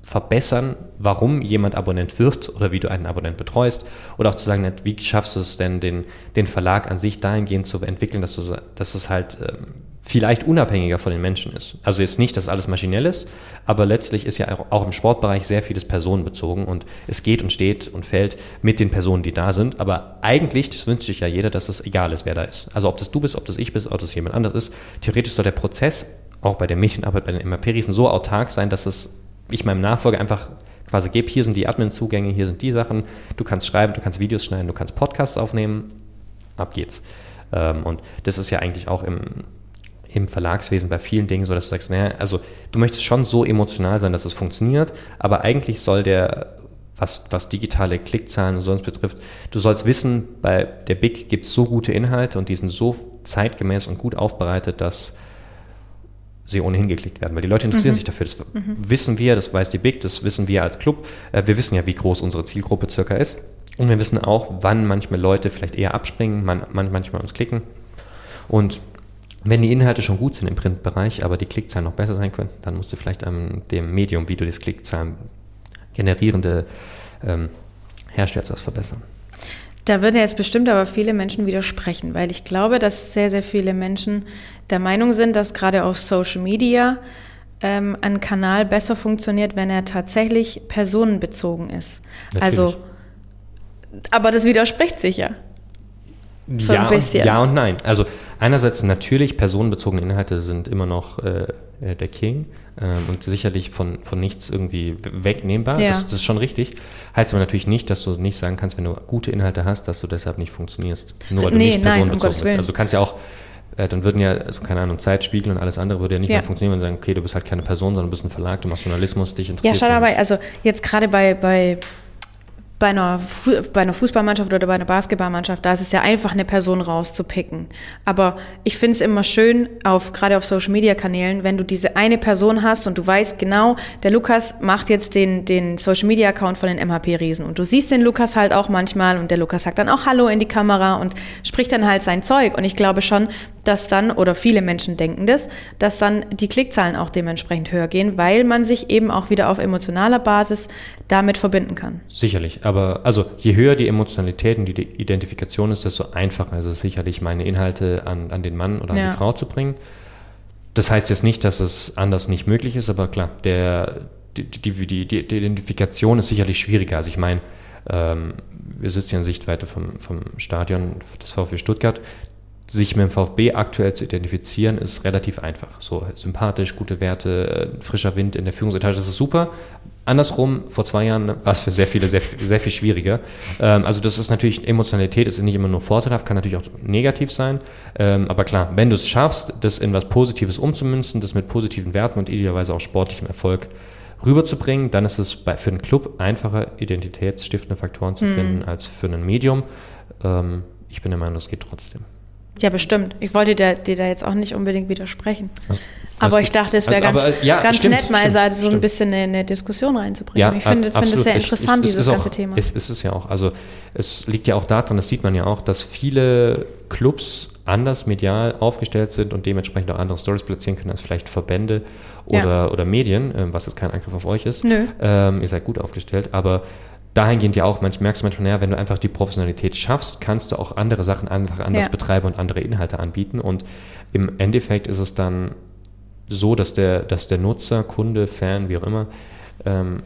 verbessern, warum jemand Abonnent wird oder wie du einen Abonnent betreust. Oder auch zu sagen, wie schaffst du es denn, den, den Verlag an sich dahingehend zu entwickeln, dass, du, dass es halt ähm, vielleicht unabhängiger von den Menschen ist. Also jetzt nicht, dass alles maschinell ist, aber letztlich ist ja auch- im Sportbereich sehr vieles personenbezogen und es geht und steht und fällt mit den Personen, die da sind. Aber eigentlich, das wünscht sich ja jeder, dass es egal ist, wer da ist. Also ob das du bist, ob das ich bist, ob das jemand anderes ist. Theoretisch soll der Prozess auch bei der Medienarbeit, bei den MAP-Riesen so autark sein, dass es ich meinem Nachfolger einfach quasi gebe, hier sind die Admin-Zugänge, hier sind die Sachen, du kannst schreiben, du kannst Videos schneiden, du kannst Podcasts aufnehmen, ab geht's. Ähm, und das ist ja eigentlich auch im, im Verlagswesen bei vielen Dingen so, dass du sagst, naja, also du möchtest schon so emotional sein, dass es funktioniert, aber eigentlich soll der, was, was digitale Klickzahlen und sonst betrifft, du sollst wissen, bei der Big gibt es so gute Inhalte und die sind so zeitgemäß und gut aufbereitet, dass sie ohnehin geklickt werden, weil die Leute interessieren sich dafür. Das wissen wir, das weiß die Big, das wissen wir als Club. Äh, Wir wissen ja, wie groß unsere Zielgruppe circa ist. Und wir wissen auch, wann manchmal Leute vielleicht eher abspringen, man, manchmal uns klicken. Und wenn die Inhalte schon gut sind im Printbereich, aber die Klickzahlen noch besser sein könnten, dann musst du vielleicht an dem Medium, wie du das Klickzahlen generierende ähm, herstellst, was verbessern. Da würden jetzt bestimmt aber viele Menschen widersprechen, weil ich glaube, dass sehr, sehr viele Menschen der Meinung sind, dass gerade auf Social Media ähm, ein Kanal besser funktioniert, wenn er tatsächlich personenbezogen ist. Also, Natürlich. aber das widerspricht sich ja. So ja, ein bisschen. Und, ja und nein. Also einerseits natürlich, personenbezogene Inhalte sind immer noch äh, äh, der King ähm, und sicherlich von, von nichts irgendwie wegnehmbar. Ja. Das, das ist schon richtig. Heißt aber natürlich nicht, dass du nicht sagen kannst, wenn du gute Inhalte hast, dass du deshalb nicht funktionierst. Nur weil du Nee, nicht nein, um personenbezogen bist. Also du kannst ja auch, äh, dann würden ja, also keine Ahnung, Zeitspiegel und alles andere würde ja nicht Ja. mehr funktionieren, wenn sie sagen, okay, du bist halt keine Person, sondern du bist ein Verlag, du machst Journalismus, dich Ja, interessiert. schau dabei, also jetzt gerade bei, bei, bei, einer, bei einer Fußballmannschaft oder bei einer Basketballmannschaft, da ist es ja einfach, eine Person rauszupicken. Aber ich finde es immer schön, auf, gerade auf Social Media Kanälen, wenn du diese eine Person hast und du weißt genau, der Lukas macht jetzt den, den Social Media Account von den MHP-Riesen und du siehst den Lukas halt auch manchmal und der Lukas sagt dann auch Hallo in die Kamera und spricht dann halt sein Zeug. Und ich glaube schon, dass dann, oder viele Menschen denken das, dass dann die Klickzahlen auch dementsprechend höher gehen, weil man sich eben auch wieder auf emotionaler Basis damit verbinden kann. Sicherlich, aber also je höher die Emotionalität und die Identifikation ist, desto einfacher ist es sicherlich, meine Inhalte an, an den Mann oder an Ja. die Frau zu bringen. Das heißt jetzt nicht, dass es anders nicht möglich ist, aber klar, der, die, die, die, die Identifikation ist sicherlich schwieriger. Also ich meine, ähm, wir sitzen ja in Sichtweite vom, vom Stadion des VfB Stuttgart. Sich mit dem VfB aktuell zu identifizieren, ist relativ einfach. So sympathisch, gute Werte, äh, frischer Wind in der Führungsetage, das ist super. Andersrum, vor zwei Jahren war es für sehr viele sehr, sehr viel schwieriger. Ähm, also das ist natürlich, Emotionalität ist nicht immer nur vorteilhaft, kann natürlich auch negativ sein. Ähm, aber klar, wenn du es schaffst, das in was Positives umzumünzen, das mit positiven Werten und idealerweise auch sportlichem Erfolg rüberzubringen, dann ist es bei, für einen Club einfacher, identitätsstiftende Faktoren zu finden, als für ein Medium. Ähm, ich bin der Meinung, das geht trotzdem. Ja, bestimmt. Ich wollte dir, dir da jetzt auch nicht unbedingt widersprechen. Aber ich dachte, es wäre ganz, aber, ja, ganz stimmt, nett, mal stimmt, also so ein stimmt. bisschen eine, eine Diskussion reinzubringen. Ja, ich finde, finde es sehr Ich- interessant, ich- es dieses ganze auch, Thema. Es ist es ja auch. Also es liegt ja auch daran, das sieht man ja auch, dass viele Clubs anders medial aufgestellt sind und dementsprechend auch andere Stories platzieren können als vielleicht Verbände oder, Ja. oder Medien, ähm, was jetzt kein Angriff auf euch ist. Nö. Ähm, ihr seid gut aufgestellt, aber dahingehend ja auch, manch, merkst du manchmal, naja, wenn du einfach die Professionalität schaffst, kannst du auch andere Sachen einfach anders Ja. betreiben und andere Inhalte anbieten. Und im Endeffekt ist es dann so, dass der, dass der Nutzer, Kunde, Fan, wie auch immer, ähm,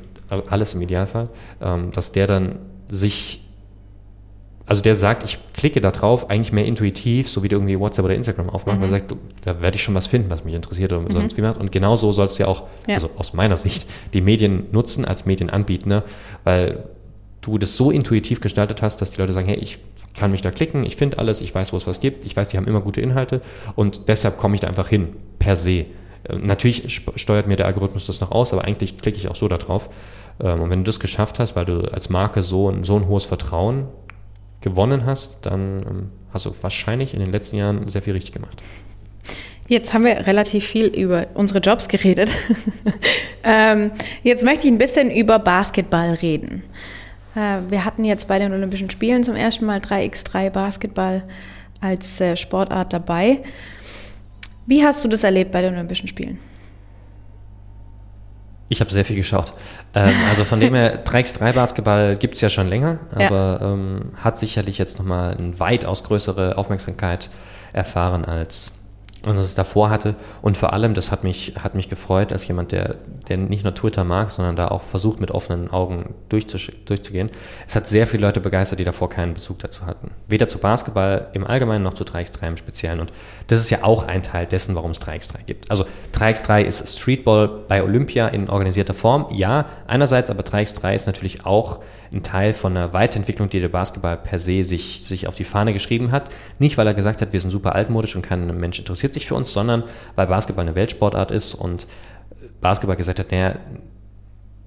alles im Idealfall, ähm, dass der dann sich, also der sagt, ich klicke da drauf, eigentlich mehr intuitiv, so wie du irgendwie WhatsApp oder Instagram aufmachst, weil er sagt, da werde ich schon was finden, was mich interessiert oder sonst wie macht. Und genau so sollst du ja auch, Ja. also aus meiner Sicht, die Medien nutzen als Medienanbieter, weil du das so intuitiv gestaltet hast, dass die Leute sagen, hey, ich kann mich da klicken, ich finde alles, ich weiß, wo es was gibt, ich weiß, die haben immer gute Inhalte und deshalb komme ich da einfach hin, per se. Äh, Natürlich steuert mir der Algorithmus das noch aus, aber eigentlich klicke ich auch so da drauf. Ähm, Und wenn du das geschafft hast, weil du als Marke so ein, so ein hohes Vertrauen gewonnen hast, dann ähm, hast du wahrscheinlich in den letzten Jahren sehr viel richtig gemacht. Jetzt haben wir relativ viel über unsere Jobs geredet. ähm, jetzt möchte ich ein bisschen über Basketball reden. Äh, wir hatten jetzt bei den Olympischen Spielen zum ersten Mal 3x3 Basketball als äh, Sportart dabei. Wie hast du das erlebt bei den Olympischen Spielen? Ich habe sehr viel geschaut. Ähm, also von dem her, 3x3 Basketball gibt es ja schon länger, Ja. aber ähm, hat sicherlich jetzt nochmal eine weitaus größere Aufmerksamkeit erfahren als und das es davor hatte. Und vor allem, das hat mich, hat mich gefreut, als jemand, der, der nicht nur Twitter mag, sondern da auch versucht, mit offenen Augen durchzugehen. Es hat sehr viele Leute begeistert, die davor keinen Bezug dazu hatten. Weder zu Basketball im Allgemeinen noch zu 3x3 im Speziellen. Und das ist ja auch ein Teil dessen, warum es 3x3 gibt. Also 3x3 ist Streetball bei Olympia in organisierter Form. Ja, einerseits, aber 3x3 ist natürlich auch ein Teil von einer Weiterentwicklung, die der Basketball per se sich, sich auf die Fahne geschrieben hat. Nicht, weil er gesagt hat, wir sind super altmodisch und kein Mensch interessiert sich für uns, sondern weil Basketball eine Weltsportart ist und Basketball gesagt hat, naja,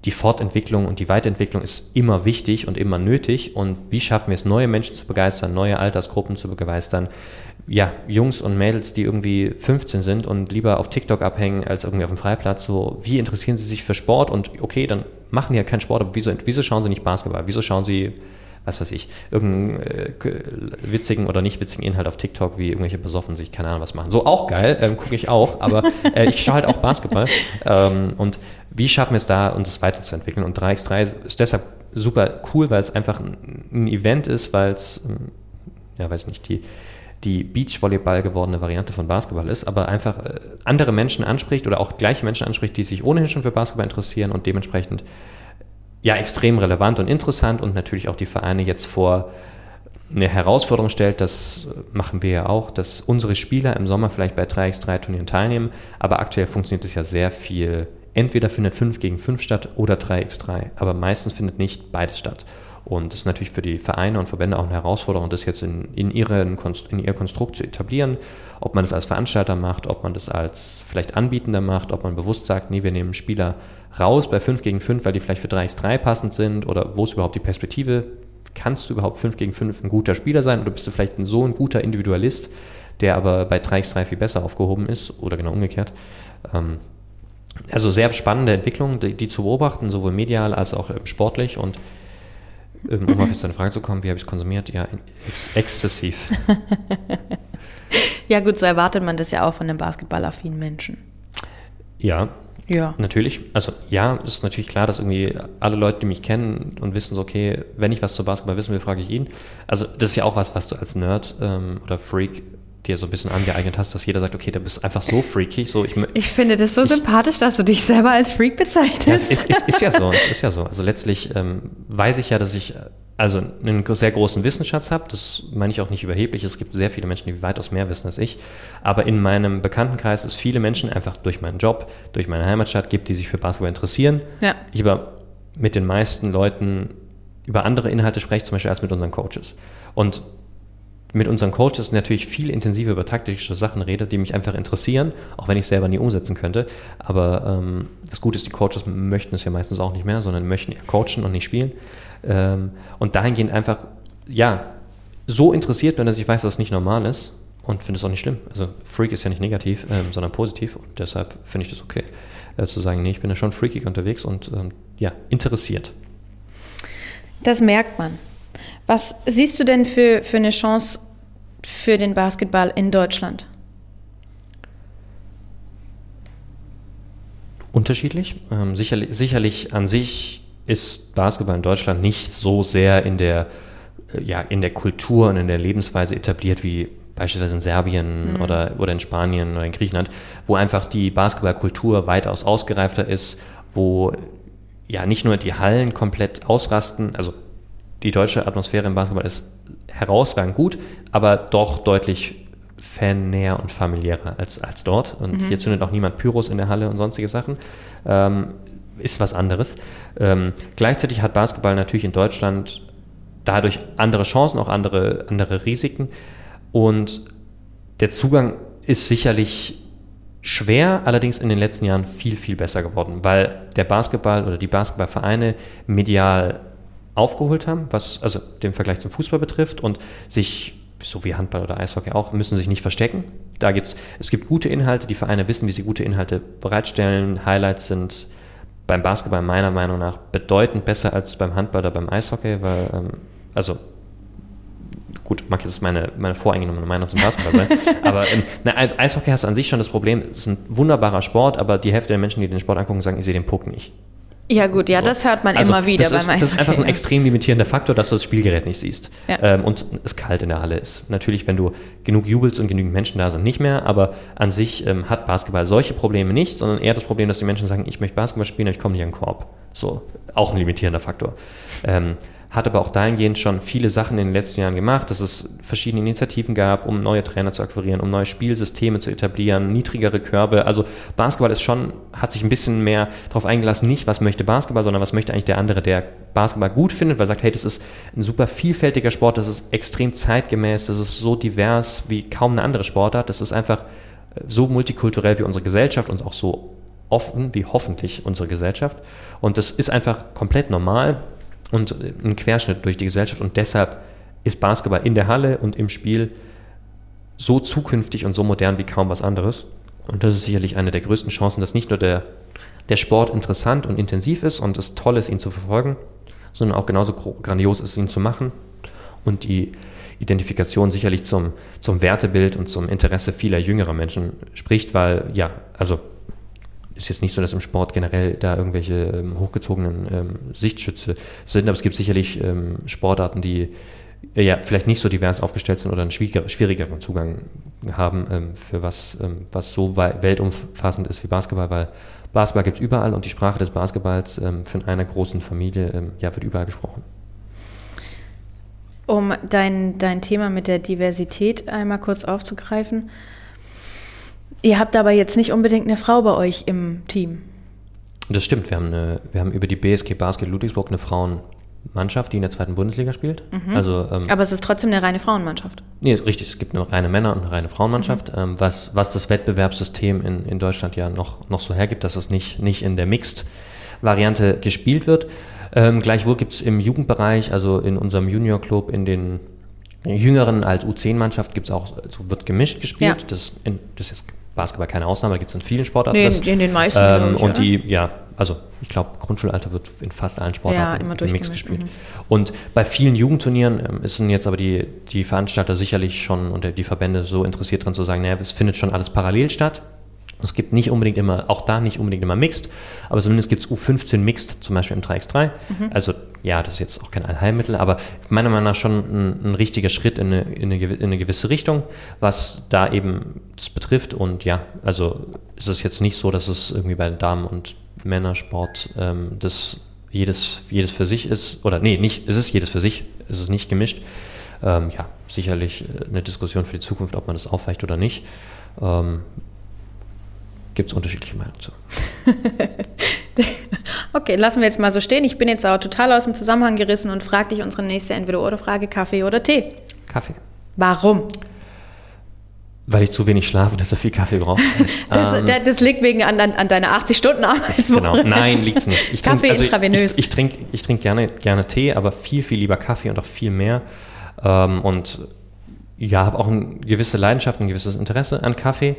die Fortentwicklung und die Weiterentwicklung ist immer wichtig und immer nötig. Und wie schaffen wir es, neue Menschen zu begeistern, neue Altersgruppen zu begeistern? Ja, Jungs und Mädels, die irgendwie 15 sind und lieber auf TikTok abhängen als irgendwie auf dem Freiplatz. So, wie interessieren sie sich für Sport? Und okay, dann machen die ja keinen Sport, aber wieso, wieso schauen sie nicht Basketball? Wieso schauen sie, was weiß ich, irgendeinen äh, witzigen oder nicht witzigen Inhalt auf TikTok, wie irgendwelche besoffen sich, keine Ahnung was machen. So, auch geil, ähm, gucke ich auch, aber äh, ich schaue halt auch Basketball. Ähm, und wie schaffen wir es da, uns das weiterzuentwickeln? Und 3x3 ist deshalb super cool, weil es einfach ein, ein Event ist, weil es, ähm, ja, weiß nicht, die, die Beachvolleyball gewordene Variante von Basketball ist, aber einfach äh, andere Menschen anspricht oder auch gleiche Menschen anspricht, die sich ohnehin schon für Basketball interessieren und dementsprechend ja extrem relevant und interessant und natürlich auch die Vereine jetzt vor eine Herausforderung stellt, das machen wir ja auch, dass unsere Spieler im Sommer vielleicht bei 3x3 Turnieren teilnehmen, aber aktuell funktioniert es ja sehr viel. Entweder findet 5 gegen 5 statt oder 3x3, aber meistens findet nicht beides statt. Und das ist natürlich für die Vereine und Verbände auch eine Herausforderung, das jetzt in, in, ihren, in ihr Konstrukt zu etablieren. Ob man das als Veranstalter macht, ob man das als vielleicht Anbietender macht, ob man bewusst sagt, nee, wir nehmen Spieler raus bei 5 gegen 5, weil die vielleicht für 3x3 passend sind oder wo ist überhaupt die Perspektive? Kannst du überhaupt 5 gegen 5 ein guter Spieler sein oder bist du vielleicht so ein guter Individualist, der aber bei 3x3 viel besser aufgehoben ist oder genau umgekehrt? Ähm, also sehr spannende Entwicklung, die, die zu beobachten, sowohl medial als auch ähm, sportlich und um auf deine Frage zu kommen, wie habe ich es konsumiert? Ja, ex exzessiv. Ja gut, so erwartet man das ja auch von einem basketballaffinen Menschen. Ja, Ja. Natürlich, also ja, ist natürlich klar, dass irgendwie alle Leute, die mich kennen und wissen, so, okay, wenn ich was zu Basketball wissen will, frage ich ihn. Also das ist ja auch was, was du als Nerd ähm, oder Freak dir so ein bisschen angeeignet hast, dass jeder sagt, okay, du bist einfach so freakig, so ich, Ich finde das so Ich- sympathisch, dass du dich selber als Freak ja, bezeichnest. es ist, ist, ist ja so, es ist ja so. Also letztlich ähm, weiß ich ja, dass ich also einen sehr großen Wissensschatz habe. Das meine ich auch nicht überheblich. Es gibt sehr viele Menschen, die weitaus mehr wissen als ich. Aber in meinem Bekanntenkreis es viele Menschen einfach durch meinen Job, durch meine Heimatstadt gibt, die sich für Basketball interessieren. Ja. Ich aber mit den meisten Leuten über andere Inhalte spreche, zum Beispiel als mit unseren Coaches. Und mit unseren Coaches natürlich viel intensiver über taktische Sachen rede, die mich einfach interessieren, auch wenn ich selber nie umsetzen könnte. Aber ähm, das Gute ist, die Coaches möchten es ja meistens auch nicht mehr, sondern möchten coachen und nicht spielen. Ähm, und dahingehend einfach, ja, so interessiert bin, dass ich weiß, dass es nicht normal ist und finde es auch nicht schlimm. Also Freak ist ja nicht negativ, ähm, sondern positiv und deshalb finde ich das okay, äh, zu sagen, nee, ich bin ja schon freakig unterwegs und ähm, ja, interessiert. Das merkt man. Was siehst du denn für, für eine Chance für den Basketball in Deutschland? Unterschiedlich. Ähm, sicherlich, sicherlich an sich ist Basketball in Deutschland nicht so sehr in der, äh, ja, in der Kultur und in der Lebensweise etabliert wie beispielsweise in Serbien mhm. oder, oder in Spanien oder in Griechenland, wo einfach die Basketballkultur weitaus ausgereifter ist, wo ja nicht nur die Hallen komplett ausrasten, also die deutsche Atmosphäre im Basketball ist herausragend gut, aber doch deutlich fannäher und familiärer als, als dort. Und mhm. hier zündet auch niemand Pyros in der Halle und sonstige Sachen. Ähm, ist was anderes. Ähm, gleichzeitig hat Basketball natürlich in Deutschland dadurch andere Chancen, auch andere, andere Risiken. Und der Zugang ist sicherlich schwer, allerdings in den letzten Jahren viel, viel besser geworden, weil der Basketball oder die Basketballvereine medial aufgeholt haben, was also den Vergleich zum Fußball betrifft und sich so wie Handball oder Eishockey auch, müssen sich nicht verstecken. Da gibt's, es gibt gute Inhalte, die Vereine wissen, wie sie gute Inhalte bereitstellen. Highlights sind beim Basketball meiner Meinung nach bedeutend besser als beim Handball oder beim Eishockey, weil, ähm, also gut, mag jetzt meine, meine voreingenommene Meinung zum Basketball sein, aber ähm, na, Eishockey hast du an sich schon das Problem, es ist ein wunderbarer Sport, aber die Hälfte der Menschen, die den Sport angucken, sagen, ich sehe den Puck nicht. Ja gut, ja, so. das hört man also immer wieder das ist, Das ist einfach ein extrem limitierender Faktor, dass du das Spielgerät nicht siehst. Ja. Ähm, und es kalt in der Halle ist. Natürlich, wenn du genug jubelst und genügend Menschen da sind, nicht mehr. Aber an sich ähm, hat Basketball solche Probleme nicht, sondern eher das Problem, dass die Menschen sagen, ich möchte Basketball spielen, aber ich komme nicht an den Korb. So, auch ein limitierender Faktor. Ähm, hat aber auch dahingehend schon viele Sachen in den letzten Jahren gemacht, dass es verschiedene Initiativen gab, um neue Trainer zu akquirieren, um neue Spielsysteme zu etablieren, niedrigere Körbe. Also Basketball ist schon, hat sich ein bisschen mehr darauf eingelassen, nicht was möchte Basketball, sondern was möchte eigentlich der andere, der Basketball gut findet, weil er sagt, hey, das ist ein super vielfältiger Sport, das ist extrem zeitgemäß, das ist so divers wie kaum eine andere Sportart, das ist einfach so multikulturell wie unsere Gesellschaft und auch so offen wie hoffentlich unsere Gesellschaft. Und das ist einfach komplett normal und ein Querschnitt durch die Gesellschaft. Und deshalb ist Basketball in der Halle und im Spiel so zukünftig und so modern wie kaum was anderes. Und das ist sicherlich eine der größten Chancen, dass nicht nur der, der Sport interessant und intensiv ist und es toll ist, ihn zu verfolgen, sondern auch genauso grandios ist, ihn zu machen. Und die Identifikation sicherlich zum, zum Wertebild und zum Interesse vieler jüngerer Menschen spricht, weil ja, also ist jetzt nicht so, dass im Sport generell da irgendwelche ähm, hochgezogenen ähm, Sichtschütze sind, aber es gibt sicherlich ähm, Sportarten, die äh, ja vielleicht nicht so divers aufgestellt sind oder einen schwieriger, schwierigeren Zugang haben ähm, für was, ähm, was so weltumfassend ist wie Basketball, weil Basketball gibt es überall und die Sprache des Basketballs ähm, von einer großen Familie ja, wird überall gesprochen. Um dein, dein Thema mit der Diversität einmal kurz aufzugreifen, Ihr habt aber jetzt nicht unbedingt eine Frau bei euch im Team. Das stimmt. Wir haben, eine, wir haben über die BSG Basket Ludwigsburg eine Frauenmannschaft, die in der zweiten Bundesliga spielt. Mhm. Also, ähm, aber es ist trotzdem eine reine Frauenmannschaft. Nee, richtig. Es gibt eine reine Männer- und eine reine Frauenmannschaft, mhm. ähm, was, was das Wettbewerbssystem in, in Deutschland ja noch, noch so hergibt, dass es nicht, nicht in der Mixed-Variante gespielt wird. Ähm, gleichwohl gibt es im Jugendbereich, also in unserem Junior-Club, in den Jüngeren als U10-Mannschaft gibt es auch, also wird gemischt gespielt. Ja. Das, in, das ist Basketball keine Ausnahme, da gibt es in vielen Sportarten. Nee, in, in den meisten. Ähm, ich, und die, ja, also ich glaube, Grundschulalter wird in fast allen Sportarten ja, im Mix gespielt. Mhm. Und bei vielen Jugendturnieren ähm, sind jetzt aber die, die Veranstalter sicherlich schon und die Verbände so interessiert daran zu sagen, naja, es findet schon alles parallel statt. Es gibt nicht unbedingt immer, auch da nicht unbedingt immer Mixed, aber zumindest gibt es U15 Mixed, zum Beispiel im 3x3. Mhm. Also ja, das ist jetzt auch kein Allheilmittel, aber meiner Meinung nach schon ein, ein richtiger Schritt in eine, in, eine, in eine, gewisse Richtung, was da eben das betrifft. Und ja, also ist es jetzt nicht so, dass es irgendwie bei Damen- und Männersport ähm, das jedes, jedes für sich ist, oder nee, nicht, es ist jedes für sich, es ist nicht gemischt. Ähm, ja, sicherlich eine Diskussion für die Zukunft, ob man das aufweicht oder nicht. Ähm, Gibt es unterschiedliche Meinungen zu. okay, lassen wir jetzt mal so stehen. Ich bin jetzt aber total aus dem Zusammenhang gerissen und frage dich unsere nächste Entweder-Oder-Frage: Kaffee oder Tee? Kaffee. Warum? Weil ich zu wenig schlafe und deshalb viel Kaffee brauche. das, ähm, das, liegt wegen an, an, an deiner 80-Stunden-Arbeitswoche. Genau, nein, liegt es nicht. Ich Kaffee trink, also intravenös. Ich, ich trinke ich trink gerne, gerne Tee, aber viel, viel lieber Kaffee und auch viel mehr. Ähm, und ja, habe auch eine gewisse Leidenschaft, ein gewisses Interesse an Kaffee.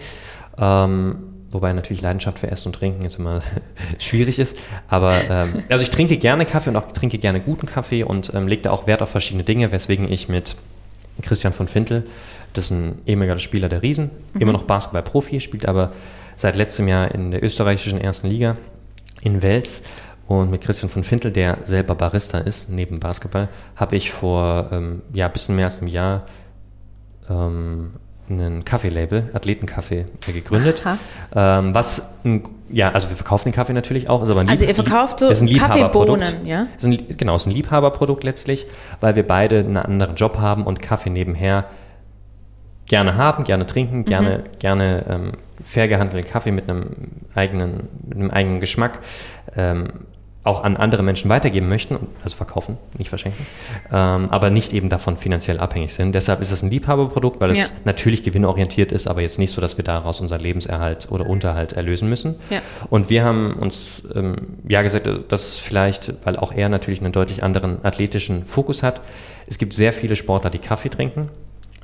Ähm, wobei natürlich Leidenschaft für Essen und Trinken jetzt immer schwierig ist. Aber ähm, also ich trinke gerne Kaffee und auch trinke gerne guten Kaffee und ähm, lege da auch Wert auf verschiedene Dinge, weswegen ich mit Christian von Fintel, das ist ein ehemaliger Spieler der Riesen, mhm. immer noch Basketball-Profi, spielt aber seit letztem Jahr in der österreichischen ersten Liga in Wels. Und mit Christian von Fintel, der selber Barista ist, neben Basketball, habe ich vor ähm, ja, ein bisschen mehr als einem Jahr ähm, einen Kaffeelabel, Athletenkaffee, gegründet. Ähm, was, ein, ja, also wir verkaufen den Kaffee natürlich auch. Ist aber ein also ihr verkauft so Kaffeebohnen, ja? Ist ein, genau, ist ein Liebhaberprodukt letztlich, weil wir beide einen anderen Job haben und Kaffee nebenher gerne haben, gerne trinken, gerne, mhm. gerne ähm, fair gehandelten Kaffee mit einem eigenen, mit einem eigenen Geschmack ähm, auch an andere Menschen weitergeben möchten, also verkaufen, nicht verschenken, ähm, aber nicht eben davon finanziell abhängig sind. Deshalb ist es ein Liebhaberprodukt, weil ja. es natürlich gewinnorientiert ist, aber jetzt nicht so, dass wir daraus unser Lebenserhalt oder Unterhalt erlösen müssen. Ja. Und wir haben uns ähm, ja gesagt, dass vielleicht, weil auch er natürlich einen deutlich anderen athletischen Fokus hat, es gibt sehr viele Sportler, die Kaffee trinken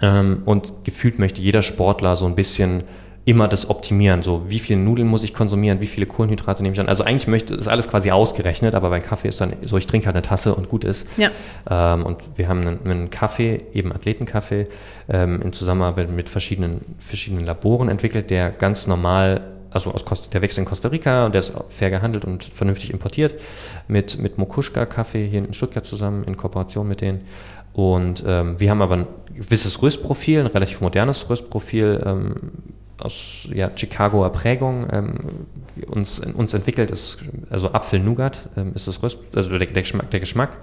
ähm, und gefühlt möchte jeder Sportler so ein bisschen immer das optimieren. So, wie viele Nudeln muss ich konsumieren, wie viele Kohlenhydrate nehme ich an. Also eigentlich möchte, ist alles quasi ausgerechnet, aber beim Kaffee ist dann so, ich trinke halt eine Tasse und gut ist. Ja. Ähm, und wir haben einen, einen Kaffee, eben Athletenkaffee, ähm, in Zusammenarbeit mit verschiedenen, verschiedenen Laboren entwickelt, der ganz normal also aus Costa, der wächst in Costa Rica und der ist fair gehandelt und vernünftig importiert, mit, mit Mokuschka-Kaffee hier in Stuttgart zusammen, in Kooperation mit denen. Und ähm, wir haben aber ein gewisses Röstprofil, ein relativ modernes Röstprofil, ähm, aus ja, Chicagoer Prägung ähm, uns, uns entwickelt ist, also Apfel-Nougat ähm, ist das Röst, also der, der, Geschmack, der Geschmack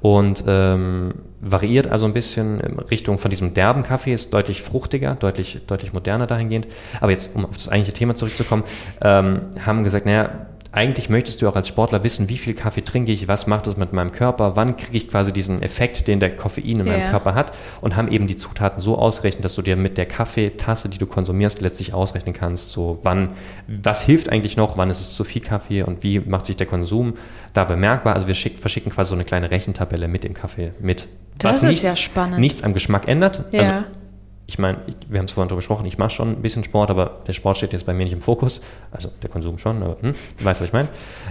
und ähm, variiert also ein bisschen in Richtung von diesem derben Kaffee, ist deutlich fruchtiger, deutlich, deutlich moderner dahingehend. Aber jetzt, um auf das eigentliche Thema zurückzukommen, ähm, haben gesagt, naja, eigentlich möchtest du auch als Sportler wissen, wie viel Kaffee trinke ich, was macht es mit meinem Körper, wann kriege ich quasi diesen Effekt, den der Koffein in ja. meinem Körper hat und haben eben die Zutaten so ausgerechnet, dass du dir mit der Kaffeetasse, die du konsumierst, letztlich ausrechnen kannst, so wann, was hilft eigentlich noch, wann ist es zu viel Kaffee und wie macht sich der Konsum da bemerkbar. Also wir schick, verschicken quasi so eine kleine Rechentabelle mit dem Kaffee mit. Das was ist nichts, ja spannend. Nichts am Geschmack ändert. Ja. Also ich meine, wir haben es vorhin darüber gesprochen, ich mache schon ein bisschen Sport, aber der Sport steht jetzt bei mir nicht im Fokus. Also der Konsum schon, aber hm, du weißt, was ich meine.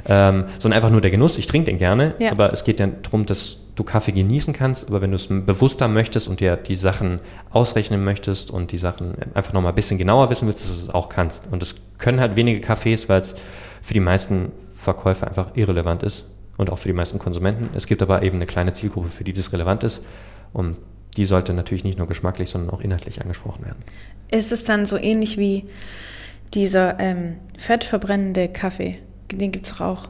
Ähm, sondern einfach nur der Genuss. Ich trinke den gerne, ja. aber es geht ja darum, dass du Kaffee genießen kannst, aber wenn du es bewusster möchtest und dir die Sachen ausrechnen möchtest und die Sachen einfach nochmal ein bisschen genauer wissen willst, dass du es auch kannst. Und es können halt wenige Cafés, weil es für die meisten Verkäufer einfach irrelevant ist und auch für die meisten Konsumenten. Es gibt aber eben eine kleine Zielgruppe, für die das relevant ist. Und die sollte natürlich nicht nur geschmacklich, sondern auch inhaltlich angesprochen werden. Ist es dann so ähnlich wie dieser ähm, fettverbrennende Kaffee? Den gibt es auch.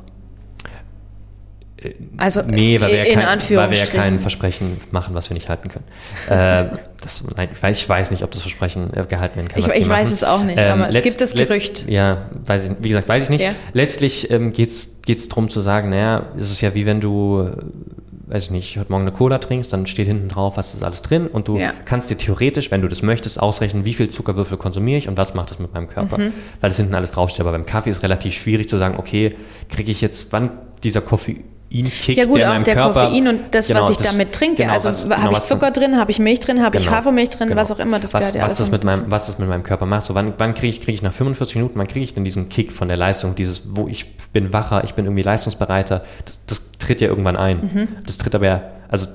Äh, also nee, weil wir, ja kein, weil wir ja kein Versprechen machen, was wir nicht halten können. äh, das, nein, ich, weiß, ich weiß nicht, ob das Versprechen äh, gehalten werden kann. Ich, ich weiß es auch nicht, ähm, aber es gibt das Gerücht. Letzt, ja, weiß ich, wie gesagt, weiß ich nicht. Ja. Letztlich ähm, geht es darum zu sagen, naja, es ist ja wie wenn du weiß ich nicht, heute Morgen eine Cola trinkst, dann steht hinten drauf, was ist alles drin und du ja. kannst dir theoretisch, wenn du das möchtest, ausrechnen, wie viel Zuckerwürfel konsumiere ich und was macht das mit meinem Körper, mhm. weil das hinten alles draufsteht. Aber beim Kaffee ist relativ schwierig zu sagen, okay, kriege ich jetzt, wann dieser Koffein Koffeinkickt, ja gut, der auch der Körper, Koffein und das, genau, was ich das, damit trinke. Genau, also genau, habe ich Zucker drin, habe ich Milch drin, habe genau, ich Hafermilch drin, genau. was auch immer. Das was, ja was, das mit meinem, was das mit meinem Körper macht. So, wann wann kriege ich, krieg ich nach 45 Minuten, wann kriege ich denn diesen Kick von der Leistung, dieses, wo ich bin wacher, ich bin irgendwie leistungsbereiter. Das, das tritt ja irgendwann ein. Mhm. Das tritt aber ja, also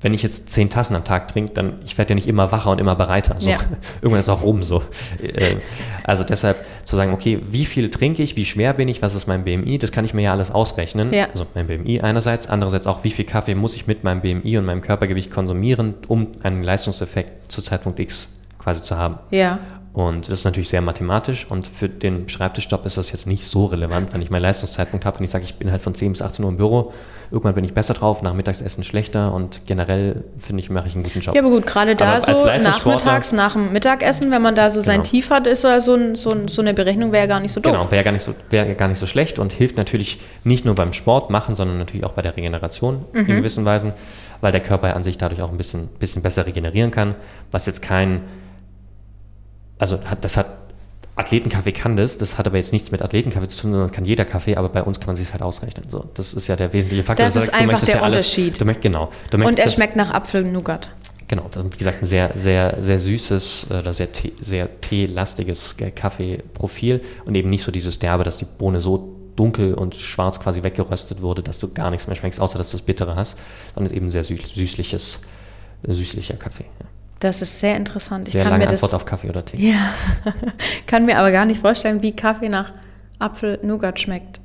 wenn ich jetzt zehn Tassen am Tag trinke, dann ich werde ja nicht immer wacher und immer bereiter. So. Ja. Irgendwann ist auch rum so. Äh, also deshalb zu sagen, okay, wie viel trinke ich, wie schwer bin ich, was ist mein BMI, das kann ich mir ja alles ausrechnen. Ja. Also mein BMI einerseits, andererseits auch, wie viel Kaffee muss ich mit meinem BMI und meinem Körpergewicht konsumieren, um einen Leistungseffekt zu Zeitpunkt X quasi zu haben. Ja. Und das ist natürlich sehr mathematisch und für den Schreibtischjob ist das jetzt nicht so relevant, wenn ich meinen Leistungszeitpunkt habe und ich sage, ich bin halt von 10 bis 18 Uhr im Büro, irgendwann bin ich besser drauf, nach Mittagsessen schlechter und generell finde ich, mache ich einen guten Job. Ja, aber gut, gerade da so nachmittags, nach dem Mittagessen, wenn man da so sein genau. Tief hat, ist so, ein, so, so eine Berechnung wäre ja gar nicht so doof. Genau, wäre gar, nicht so, wär gar nicht so schlecht und hilft natürlich nicht nur beim Sport machen, sondern natürlich auch bei der Regeneration mhm. in gewissen Weisen, weil der Körper an sich dadurch auch ein bisschen, bisschen besser regenerieren kann, was jetzt kein also hat, das hat Athletenkaffee kann das, das hat aber jetzt nichts mit Athletenkaffee zu tun, sondern das kann jeder Kaffee, aber bei uns kann man sich halt ausrechnen. So, das ist ja der wesentliche Faktor. Das ist einfach der ja Unterschied. du möchtest, genau. Du möchtest, Und er schmeckt nach Apfel-Nougat. Genau, wie gesagt, ein sehr, sehr, sehr süßes oder sehr, Tee, sehr teelastiges Kaffeeprofil und eben nicht so dieses Derbe, dass die Bohne so dunkel und schwarz quasi weggeröstet wurde, dass du gar nichts mehr schmeckst, außer dass du das Bittere hast, sondern eben sehr süß, süßliches, süßlicher Kaffee. Ja. Das ist sehr interessant. Ich sehr kann lange mir Antwort das, auf Kaffee oder Tee. Ja, kann mir aber gar nicht vorstellen, wie Kaffee nach Apfel-Nougat schmeckt.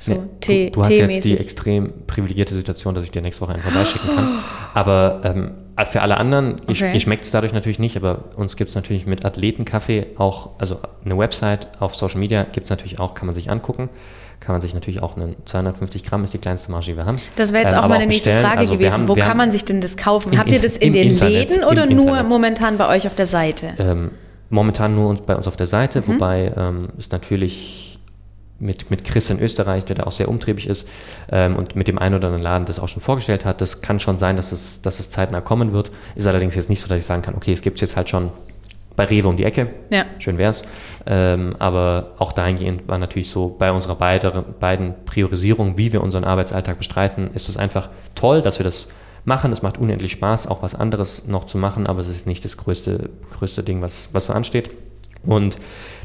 So Nee, Tee, du, du hast jetzt die extrem privilegierte Situation, dass ich dir nächste Woche einen vorbeischicken kann. Aber ähm, für alle anderen, ihr, Okay. ihr schmeckt es dadurch natürlich nicht, aber uns gibt es natürlich mit Athletenkaffee auch, also eine Website auf Social Media gibt es natürlich auch, kann man sich angucken. Kann man sich natürlich auch einen 250 Gramm ist die kleinste Marge, die wir haben. Das wäre jetzt Ähm, auch meine nächste. Frage Also gewesen. haben- Wo kann man sich denn das kaufen? Im Habt ihr das in den Internet, Läden oder nur Internet. momentan bei euch auf der Seite? Ähm, momentan nur uns, bei uns auf der Seite, Mhm. wobei ähm, es natürlich mit, mit Chris in Österreich, der da auch sehr umtriebig ist ähm, und mit dem einen oder anderen Laden das auch schon vorgestellt hat. Das kann schon sein, dass es, dass es zeitnah kommen wird. Ist allerdings jetzt nicht so, dass ich sagen kann, okay, es gibt es jetzt halt schon bei Rewe um die Ecke. Ja. Schön wär's. Ähm, aber auch dahingehend war natürlich so, bei unserer beide, beiden Priorisierungen, wie wir unseren Arbeitsalltag bestreiten, ist es einfach toll, dass wir das machen. Es macht unendlich Spaß, auch was anderes noch zu machen, aber es ist nicht das größte, größte Ding, was, was so ansteht. Und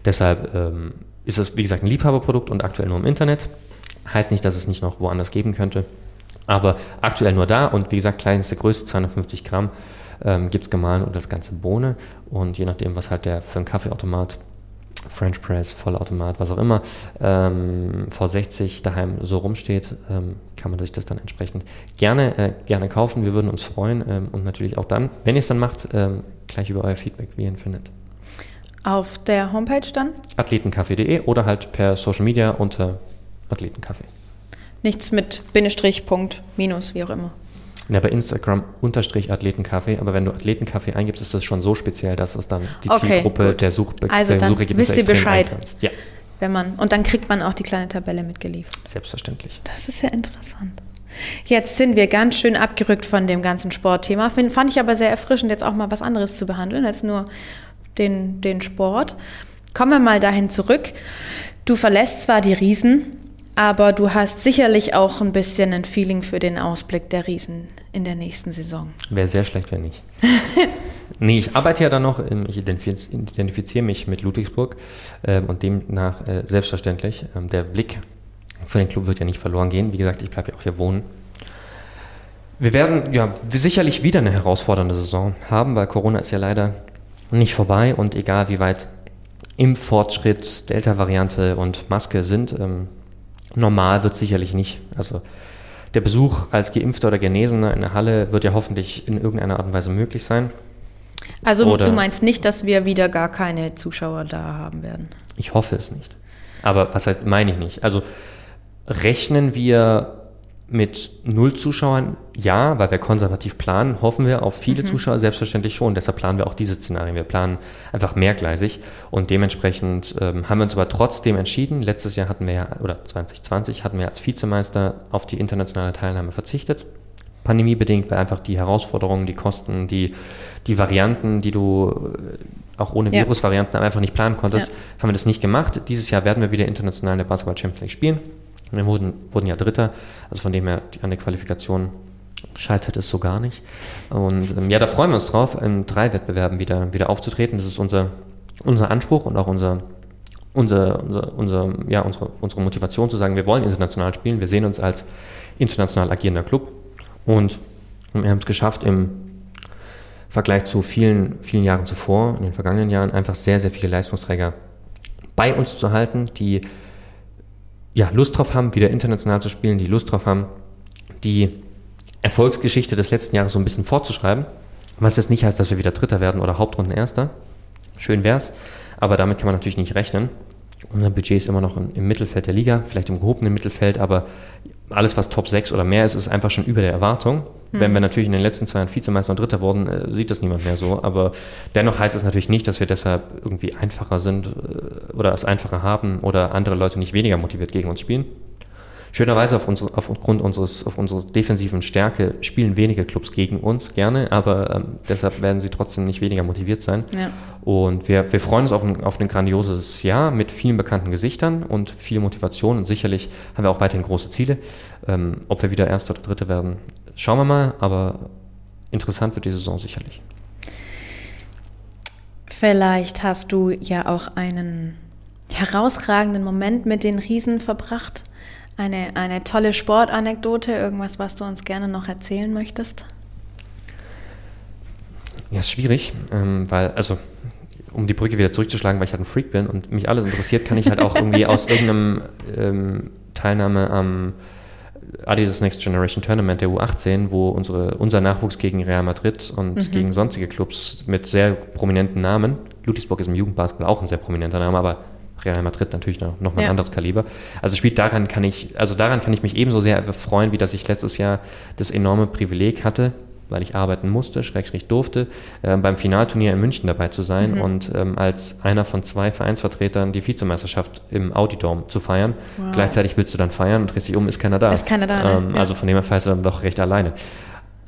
deshalb ähm, ist es, wie gesagt, ein Liebhaberprodukt und aktuell nur im Internet. Heißt nicht, dass es nicht noch woanders geben könnte. Aber aktuell nur da und wie gesagt, kleinste Größe, 250 Gramm, ähm, gibt es gemahlen und das ganze Bohne. Und je nachdem, was halt der für einen Kaffeeautomat, French Press, Vollautomat, was auch immer, ähm, V60 daheim so rumsteht, ähm, kann man sich das dann entsprechend gerne, äh, gerne kaufen. Wir würden uns freuen ähm, und natürlich auch dann, wenn ihr es dann macht, ähm, gleich über euer Feedback, wie ihr ihn findet. Auf der Homepage dann? Athletenkaffee.de oder halt per Social Media unter Athletenkaffee. Nichts mit Bindestrich, Punkt, Minus, wie auch immer. Ja, bei Instagram unterstrich Athletenkaffee, aber wenn du Athletenkaffee eingibst, ist das schon so speziell, dass es dann die Okay, Zielgruppe gut. der, Such Also der dann Suchergebnisse wisst ihr Bescheid. Ja, Wenn man, und dann kriegt man auch die kleine Tabelle mitgeliefert. selbstverständlich. Das ist ja interessant. Jetzt sind wir ganz schön abgerückt von dem ganzen Sportthema. Find, fand ich aber sehr erfrischend, jetzt auch mal was anderes zu behandeln als nur den, den Sport. Kommen wir mal dahin zurück. Du verlässt zwar die Riesen, aber du hast sicherlich auch ein bisschen ein Feeling für den Ausblick der Riesen in der nächsten Saison. Wäre sehr schlecht, wenn nicht. nee, ich arbeite ja da noch, ich identifiz identifiziere mich mit Ludwigsburg ähm, und demnach äh, selbstverständlich. Ähm, der Blick für den Club wird ja nicht verloren gehen. Wie gesagt, ich bleibe ja auch hier wohnen. Wir werden ja sicherlich wieder eine herausfordernde Saison haben, weil Corona ist ja leider nicht vorbei und egal wie weit Impffortschritt, Delta-Variante und Maske sind, ähm, normal wird sicherlich nicht. Also der Besuch als Geimpfter oder Genesener in der Halle wird ja hoffentlich in irgendeiner Art und Weise möglich sein. Also Oder- du meinst nicht, dass wir wieder gar keine Zuschauer da haben werden? Ich hoffe es nicht. Aber was heißt, meine ich nicht. Also rechnen wir mit null Zuschauern? Ja, weil wir konservativ planen, hoffen wir auf viele Zuschauer, selbstverständlich schon. Deshalb planen wir auch diese Szenarien. Wir planen einfach mehrgleisig und dementsprechend ähm, haben wir uns aber trotzdem entschieden. Letztes Jahr hatten wir ja, oder 2020 hatten wir als Vizemeister auf die internationale Teilnahme verzichtet. Pandemiebedingt, weil einfach die Herausforderungen, die Kosten, die, die Varianten, die du äh, auch ohne Ja. Virusvarianten einfach nicht planen konntest, Ja. haben wir das nicht gemacht. Dieses Jahr werden wir wieder international in der Basketball Champions League spielen. Wir wurden, wurden ja Dritter, also von dem her an der Qualifikation scheitert es so gar nicht. Und ähm, ja, da freuen wir uns drauf, in drei Wettbewerben wieder, wieder aufzutreten. Das ist unser, unser Anspruch und auch unser, unser, unser, unser, ja, unsere, unsere Motivation zu sagen, wir wollen international spielen. Wir sehen uns als international agierender Club und wir haben es geschafft, im Vergleich zu vielen, vielen Jahren zuvor, in den vergangenen Jahren, einfach sehr, sehr viele Leistungsträger bei uns zu halten, die ja, Lust drauf haben, wieder international zu spielen, die Lust drauf haben, die Erfolgsgeschichte des letzten Jahres so ein bisschen fortzuschreiben. Was jetzt nicht heißt, dass wir wieder Dritter werden oder Hauptrundenerster. Schön wär's, aber damit kann man natürlich nicht rechnen. Unser Budget ist immer noch im im Mittelfeld der Liga, vielleicht im gehobenen Mittelfeld, aber alles, was Top 6 oder mehr ist, ist einfach schon über der Erwartung. Wenn wir natürlich in den letzten zwei Jahren Vizemeister und Dritter wurden, äh, sieht das niemand mehr so. Aber dennoch heißt es natürlich nicht, dass wir deshalb irgendwie einfacher sind äh, oder es einfacher haben oder andere Leute nicht weniger motiviert gegen uns spielen. Schönerweise auf unsere, aufgrund unseres, auf unserer defensiven Stärke spielen wenige Clubs gegen uns gerne, aber ähm, deshalb werden sie trotzdem nicht weniger motiviert sein. Ja. Und wir, wir freuen uns auf ein, auf ein grandioses Jahr mit vielen bekannten Gesichtern und viel Motivation. Und sicherlich haben wir auch weiterhin große Ziele. Ähm, ob wir wieder Erster oder Dritte werden, schauen wir mal. Aber interessant wird die Saison sicherlich. Vielleicht hast du ja auch einen herausragenden Moment mit den Riesen verbracht. Eine, eine tolle Sportanekdote, irgendwas, was du uns gerne noch erzählen möchtest? Ja, ist schwierig, ähm, weil, also, um die Brücke wieder zurückzuschlagen, weil ich halt ein Freak bin und mich alles interessiert, kann ich halt auch irgendwie aus irgendeinem ähm, Teilnahme am Adidas Next Generation Tournament der U18, wo unsere, unser Nachwuchs gegen Real Madrid und mhm. gegen sonstige Clubs mit sehr prominenten Namen, Ludwigsburg ist im Jugendbasketball auch ein sehr prominenter Name, aber Real Madrid natürlich noch, noch mal ein ja. anderes Kaliber. Also spielt daran kann ich, also daran kann ich mich ebenso sehr freuen, wie dass ich letztes Jahr das enorme Privileg hatte, weil ich arbeiten musste, schrägstrich durfte, äh, beim Finalturnier in München dabei zu sein mhm. und ähm, als einer von zwei Vereinsvertretern die Vizemeisterschaft im Audidome zu feiern. Wow. Gleichzeitig willst du dann feiern und drehst dich um, ist keiner da. Ist keiner da. Ähm, ja. Also von dem her feierst du dann doch recht alleine.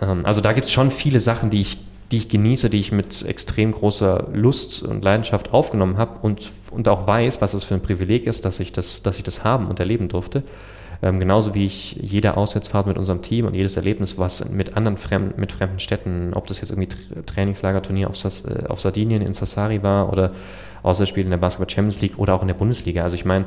Ähm, also da gibt es schon viele Sachen, die ich die ich genieße, die ich mit extrem großer Lust und Leidenschaft aufgenommen habe und, und auch weiß, was es für ein Privileg ist, dass ich das, dass ich das haben und erleben durfte. Ähm, genauso wie ich jede Auswärtsfahrt mit unserem Team und jedes Erlebnis, was mit anderen fremden, mit fremden Städten, ob das jetzt irgendwie Trainingslagerturnier auf, Sas, äh, auf Sardinien in Sassari war oder Auswärtsspiele in der Basketball Champions League oder auch in der Bundesliga. Also ich meine,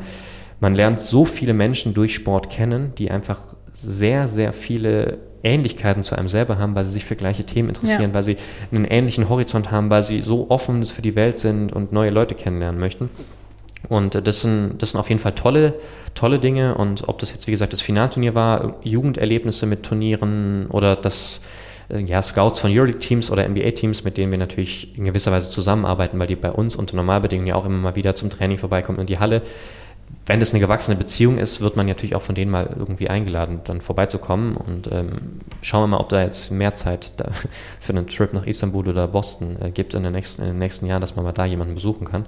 man lernt so viele Menschen durch Sport kennen, die einfach sehr, sehr viele Ähnlichkeiten zu einem selber haben, weil sie sich für gleiche Themen interessieren, ja. weil sie einen ähnlichen Horizont haben, weil sie so offen für die Welt sind und neue Leute kennenlernen möchten. Und äh, das sind, das sind auf jeden Fall tolle, tolle Dinge. Und ob das jetzt, wie gesagt, das Finalturnier war, Jugenderlebnisse mit Turnieren oder das äh, ja, Scouts von Euroleague-Teams oder NBA-Teams, mit denen wir natürlich in gewisser Weise zusammenarbeiten, weil die bei uns unter Normalbedingungen ja auch immer mal wieder zum Training vorbeikommen in die Halle wenn das eine gewachsene Beziehung ist, wird man natürlich auch von denen mal irgendwie eingeladen, dann vorbeizukommen. Und ähm, schauen wir mal, ob da jetzt mehr Zeit für einen Trip nach Istanbul oder Boston äh, gibt in, nächsten, in, den nächsten Jahren, dass man mal da jemanden besuchen kann.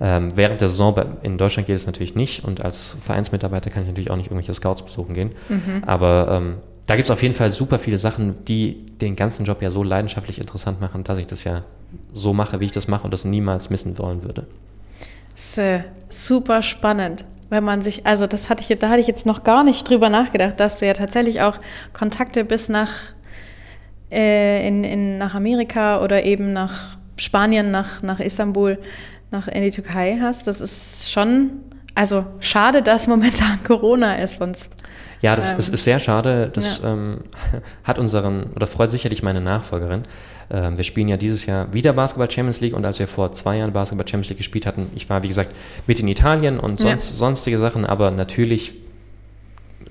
Ähm, während der Saison in Deutschland geht es natürlich nicht und als Vereinsmitarbeiter kann ich natürlich auch nicht irgendwelche Scouts besuchen gehen. Mhm. Aber ähm, da gibt es auf jeden Fall super viele Sachen, die den ganzen Job ja so leidenschaftlich interessant machen, dass ich das ja so mache, wie ich das mache und das niemals missen wollen würde. Das ist äh, super spannend, wenn man sich, also das hatte ich, da hatte ich jetzt noch gar nicht drüber nachgedacht, dass du ja tatsächlich auch Kontakte bis nach, äh, in, in, nach Amerika oder eben nach Spanien, nach, nach Istanbul, nach in die Türkei hast. Das ist schon, also schade, dass momentan Corona ist, sonst. Ja, das ähm, ist, ist, sehr schade. Das ja. ähm, hat unseren, oder freut sicherlich meine Nachfolgerin. Ähm, wir spielen ja dieses Jahr wieder Basketball Champions League und als wir vor zwei Jahren Basketball Champions League gespielt hatten, ich war wie gesagt mit in Italien und sonst, ja. sonstige Sachen, aber natürlich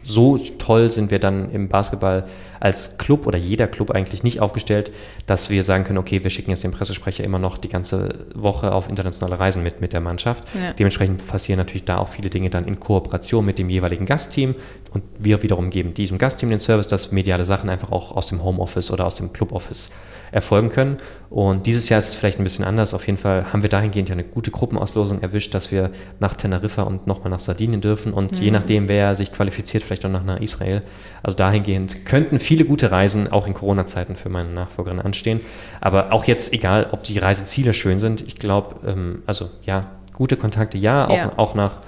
so toll sind wir dann im Basketball als Club oder jeder Club eigentlich nicht aufgestellt, dass wir sagen können, okay, wir schicken jetzt den Pressesprecher immer noch die ganze Woche auf internationale Reisen mit, mit der Mannschaft. Ja. Dementsprechend passieren natürlich da auch viele Dinge dann in Kooperation mit dem jeweiligen Gastteam und wir wiederum geben diesem Gastteam den Service, dass mediale Sachen einfach auch aus dem Homeoffice oder aus dem Cluboffice erfolgen können. Und dieses Jahr ist es vielleicht ein bisschen anders. Auf jeden Fall haben wir dahingehend ja eine gute Gruppenauslosung erwischt, dass wir nach Teneriffa und nochmal nach Sardinien dürfen. Und mhm. je nachdem, wer sich qualifiziert, vielleicht auch noch nach Israel. Also dahingehend könnten viele gute Reisen auch in Corona-Zeiten für meine Nachfolgerin anstehen. Aber auch jetzt, egal, ob die Reiseziele schön sind, ich glaube, ähm, also ja, gute Kontakte, ja, auch, ja. auch nach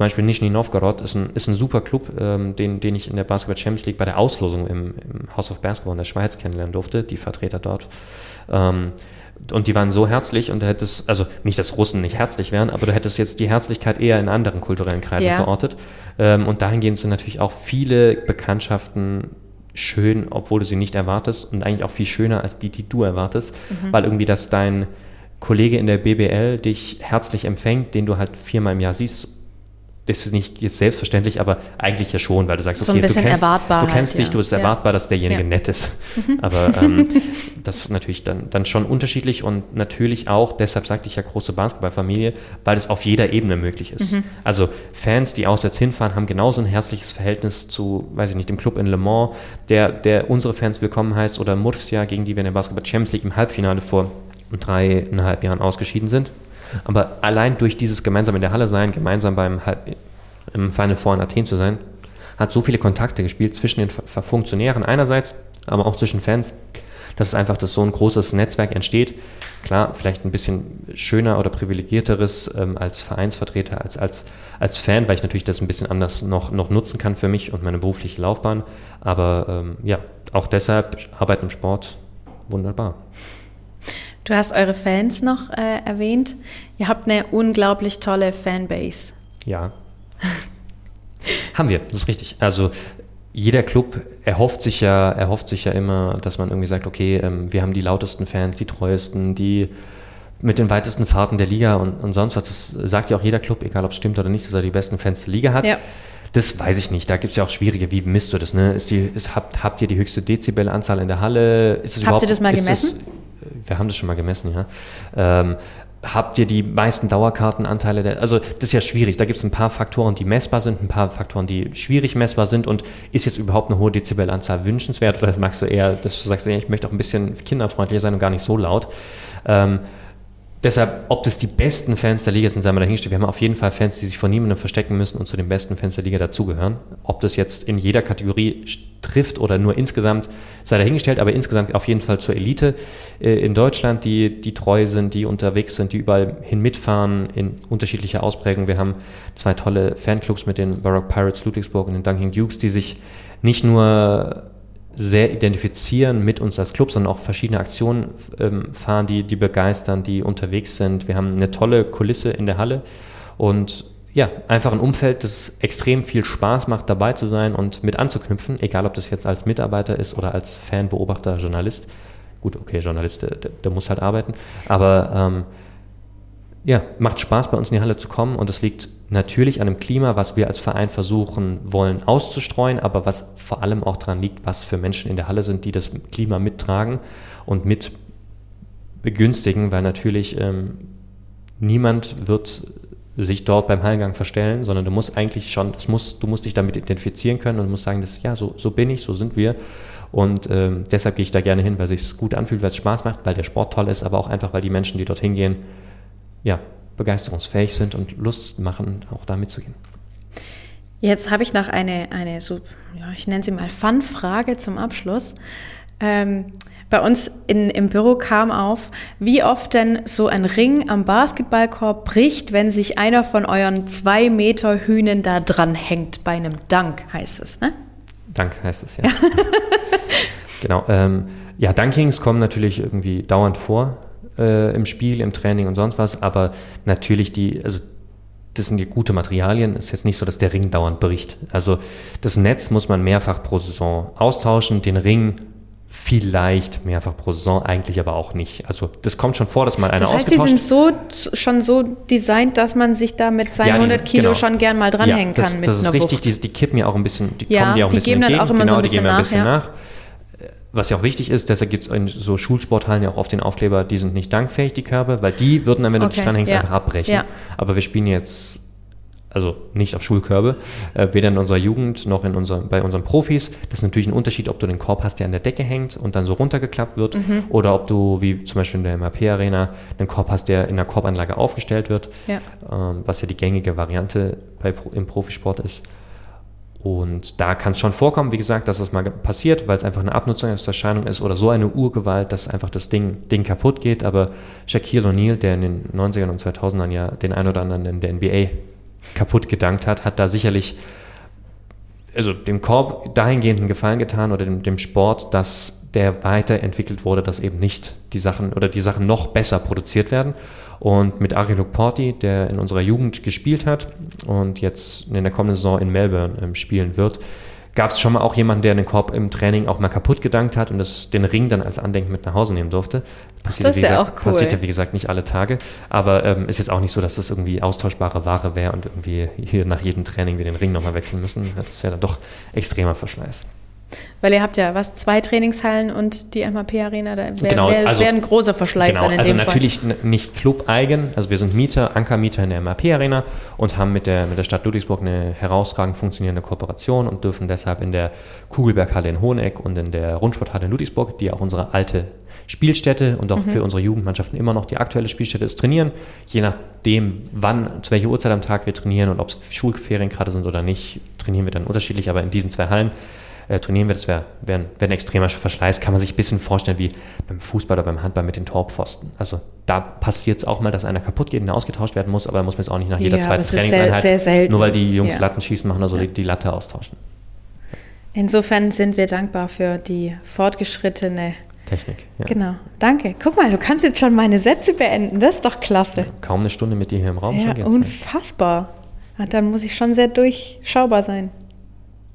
zum Beispiel Nizhny Novgorod ist ein, ist ein super Club, ähm, den, den ich in der Basketball Champions League bei der Auslosung im, im House of Basketball in der Schweiz kennenlernen durfte, die Vertreter dort. Ähm, und die waren so herzlich und du hättest, also nicht, dass Russen nicht herzlich wären, aber du hättest jetzt die Herzlichkeit eher in anderen kulturellen Kreisen ja. verortet. Ähm, und dahingehend sind natürlich auch viele Bekanntschaften schön, obwohl du sie nicht erwartest und eigentlich auch viel schöner als die, die du erwartest, mhm. weil irgendwie das dein Kollege in der BBL dich herzlich empfängt, den du halt viermal im Jahr siehst das ist nicht jetzt selbstverständlich, aber eigentlich ja schon, weil du sagst, okay, so du kennst, du kennst dich, ja. du bist erwartbar, dass derjenige ja. nett ist. Mhm. Aber ähm, das ist natürlich dann, dann schon unterschiedlich und natürlich auch, deshalb sagte ich ja große Basketballfamilie, weil es auf jeder Ebene möglich ist. Mhm. Also Fans, die auswärts hinfahren, haben genauso ein herzliches Verhältnis zu, weiß ich nicht, dem Club in Le Mans, der, der unsere Fans willkommen heißt, oder Murcia, gegen die wir in der Basketball Champions League im Halbfinale vor dreieinhalb Jahren ausgeschieden sind. Aber allein durch dieses gemeinsam in der Halle sein, gemeinsam beim im Final Four in Athen zu sein, hat so viele Kontakte gespielt zwischen den Funktionären einerseits, aber auch zwischen Fans, dass es einfach dass so ein großes Netzwerk entsteht. Klar, vielleicht ein bisschen schöner oder privilegierteres ähm, als Vereinsvertreter, als, als, als Fan, weil ich natürlich das ein bisschen anders noch, noch nutzen kann für mich und meine berufliche Laufbahn. Aber ähm, ja, auch deshalb Arbeit im Sport wunderbar. Du hast eure Fans noch äh, erwähnt. Ihr habt eine unglaublich tolle Fanbase. Ja. Haben wir, das ist richtig. Also jeder Club erhofft sich ja, erhofft sich ja immer, dass man irgendwie sagt, okay, ähm, wir haben die lautesten Fans, die treuesten, die mit den weitesten Fahrten der Liga und, und sonst was. Das sagt ja auch jeder Club, egal ob es stimmt oder nicht, dass er die besten Fans der Liga hat. Ja. Das weiß ich nicht. Da gibt es ja auch schwierige, wie misst du das? Ne? Ist die, ist, habt, habt ihr die höchste Dezibelanzahl in der Halle? Ist es habt ihr das mal gemessen? Das, wir haben das schon mal gemessen, ja. Ähm, habt ihr die meisten Dauerkartenanteile? Der, also das ist ja schwierig. Da gibt es ein paar Faktoren, die messbar sind, ein paar Faktoren, die schwierig messbar sind. Und ist jetzt überhaupt eine hohe Dezibelanzahl wünschenswert oder magst du eher, dass du sagst, ich möchte auch ein bisschen kinderfreundlicher sein und gar nicht so laut? Ähm, Deshalb, ob das die besten Fans der Liga sind, sei mal dahingestellt. Wir haben auf jeden Fall Fans, die sich vor niemandem verstecken müssen und zu den besten Fans der Liga dazugehören. Ob das jetzt in jeder Kategorie trifft oder nur insgesamt, sei dahingestellt, aber insgesamt auf jeden Fall zur Elite äh, in Deutschland, die, die treu sind, die unterwegs sind, die überall hin mitfahren in unterschiedlicher Ausprägung. Wir haben zwei tolle Fanclubs mit den Baroque Pirates Ludwigsburg und den Dunking Dukes, die sich nicht nur sehr identifizieren mit uns als Club, sondern auch verschiedene Aktionen ähm, fahren, die, die begeistern, die unterwegs sind. Wir haben eine tolle Kulisse in der Halle und ja, einfach ein Umfeld, das extrem viel Spaß macht, dabei zu sein und mit anzuknüpfen, egal ob das jetzt als Mitarbeiter ist oder als Fan, Beobachter, Journalist. Gut, okay, Journalist, der, der muss halt arbeiten, aber ähm, ja, macht Spaß bei uns in die Halle zu kommen und es liegt natürlich an dem Klima, was wir als Verein versuchen wollen auszustreuen, aber was vor allem auch daran liegt, was für Menschen in der Halle sind, die das Klima mittragen und mit begünstigen, weil natürlich ähm, niemand wird sich dort beim Hallengang verstellen, sondern du musst eigentlich schon, das muss, du musst dich damit identifizieren können und musst sagen, dass, ja, so, so bin ich, so sind wir. Und ähm, deshalb gehe ich da gerne hin, weil es sich gut anfühlt, weil es Spaß macht, weil der Sport toll ist, aber auch einfach, weil die Menschen, die dorthin gehen, ja, begeisterungsfähig sind und Lust machen, auch da mitzugehen. Jetzt habe ich noch eine, eine so, ja, ich nenne sie mal Fun-Frage zum Abschluss. Ähm, bei uns in, im Büro kam auf, wie oft denn so ein Ring am Basketballkorb bricht, wenn sich einer von euren zwei Meter Hühnen da dran hängt. Bei einem Dank heißt es, ne? Dank heißt es, ja. genau. Ähm, ja, Dunkings kommen natürlich irgendwie dauernd vor äh, im Spiel, im Training und sonst was, aber natürlich die, also das sind ja gute Materialien. Es ist jetzt nicht so, dass der Ring dauernd bricht. Also das Netz muss man mehrfach pro Saison austauschen, den Ring vielleicht mehrfach pro Saison, eigentlich aber auch nicht. Also das kommt schon vor, dass man eine Das heißt, die sind so schon so designt, dass man sich da mit seinen ja, die, 100 Kilo genau. schon gern mal dranhängen ja, das, kann. das ist richtig, die, die, kippen ja auch ein bisschen, die ja, kommen ja auch ein die bisschen geben entgegen. Dann auch immer genau, so ein bisschen die geben nach, ein bisschen nach was ja auch wichtig ist, deshalb gibt es in so Schulsporthallen ja auch oft den Aufkleber, die sind nicht dankfähig, die Körbe, weil die würden dann, wenn du okay, dich dranhängst, ja. einfach abbrechen. Ja. Aber wir spielen jetzt, also nicht auf Schulkörbe, äh, weder in unserer Jugend noch in unser, bei unseren Profis. Das ist natürlich ein Unterschied, ob du den Korb hast, der an der Decke hängt und dann so runtergeklappt wird, mhm. oder ob du, wie zum Beispiel in der MAP-Arena, einen Korb hast, der in der Korbanlage aufgestellt wird, ja. Ähm, was ja die gängige Variante bei, im Profisport ist. Und da kann es schon vorkommen, wie gesagt, dass das mal passiert, weil es einfach eine Abnutzungserscheinung ist oder so eine Urgewalt, dass einfach das Ding, Ding kaputt geht. Aber Shaquille O'Neal, der in den 90ern und 2000ern ja den ein oder anderen in der NBA kaputt gedankt hat, hat da sicherlich also dem Korb dahingehend einen Gefallen getan oder dem, dem Sport, dass der weiterentwickelt wurde, dass eben nicht die Sachen oder die Sachen noch besser produziert werden. Und mit Ari Porti, der in unserer Jugend gespielt hat und jetzt in der kommenden Saison in Melbourne ähm, spielen wird, gab es schon mal auch jemanden, der den Korb im Training auch mal kaputt gedankt hat und das, den Ring dann als Andenken mit nach Hause nehmen durfte. Passierte, das ist ja gesagt, auch cool. Passierte, wie gesagt, nicht alle Tage. Aber ähm, ist jetzt auch nicht so, dass das irgendwie austauschbare Ware wäre und irgendwie hier nach jedem Training wir den Ring nochmal wechseln müssen. Das wäre dann doch extremer Verschleiß. Weil ihr habt ja was, zwei Trainingshallen und die MHP-Arena, da wär, genau, wär, also, wäre ein großer Verschleiß genau, sein in Also natürlich Fall. nicht club-eigen, also wir sind Mieter, Ankermieter in der MHP-Arena und haben mit der, mit der Stadt Ludwigsburg eine herausragend funktionierende Kooperation und dürfen deshalb in der Kugelberghalle in Hoheneck und in der Rundsporthalle in Ludwigsburg, die auch unsere alte Spielstätte und auch mhm. für unsere Jugendmannschaften immer noch die aktuelle Spielstätte ist, trainieren. Je nachdem, wann, zu welcher Uhrzeit am Tag wir trainieren und ob es Schulferien gerade sind oder nicht, trainieren wir dann unterschiedlich, aber in diesen zwei Hallen äh, trainieren wir. Das wäre wär, wär ein extremer Verschleiß. Kann man sich ein bisschen vorstellen wie beim Fußball oder beim Handball mit den Torpfosten. Also da passiert es auch mal, dass einer kaputt geht und ausgetauscht werden muss, aber muss man jetzt auch nicht nach jeder ja, zweiten Trainingseinheit, sehr, sehr nur weil die Jungs ja. Lattenschießen machen, also ja. die, die Latte austauschen. Insofern sind wir dankbar für die fortgeschrittene Technik. Ja. Genau, danke. Guck mal, du kannst jetzt schon meine Sätze beenden. Das ist doch klasse. Kaum eine Stunde mit dir hier im Raum ja, Unfassbar. Ja, dann muss ich schon sehr durchschaubar sein.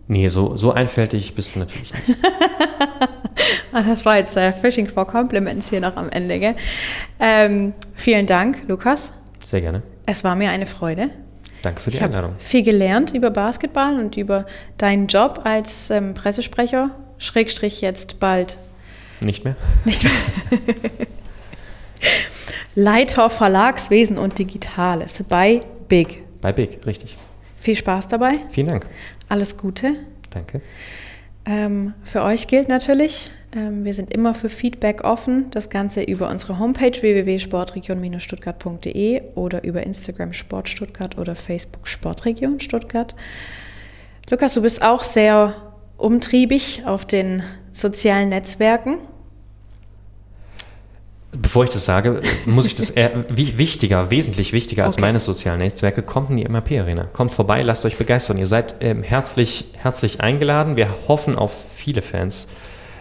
Nee, so, so einfältig bist du natürlich nicht. ah, das war jetzt äh, Fishing for Compliments hier noch am Ende. Gell? Ähm, vielen Dank, Lukas. Sehr gerne. Es war mir eine Freude. Danke für die ich Einladung. viel gelernt über Basketball und über deinen Job als ähm, Pressesprecher, Schrägstrich jetzt bald. Nicht mehr? Nicht mehr. Leiter Verlagswesen und Digitales bei Big. Bei Big, richtig. Viel Spaß dabei. Vielen Dank. Alles Gute. Danke. Ähm, für euch gilt natürlich, ähm, wir sind immer für Feedback offen. Das Ganze über unsere Homepage www.sportregion-stuttgart.de oder über Instagram Sportstuttgart oder Facebook Sportregion Stuttgart. Lukas, du bist auch sehr umtriebig auf den sozialen Netzwerken. Bevor ich das sage, muss ich das eher, wichtiger, wesentlich wichtiger als okay. meine sozialen Netzwerke, kommt in die MAP-Arena. Kommt vorbei, lasst euch begeistern. Ihr seid ähm, herzlich, herzlich eingeladen. Wir hoffen auf viele Fans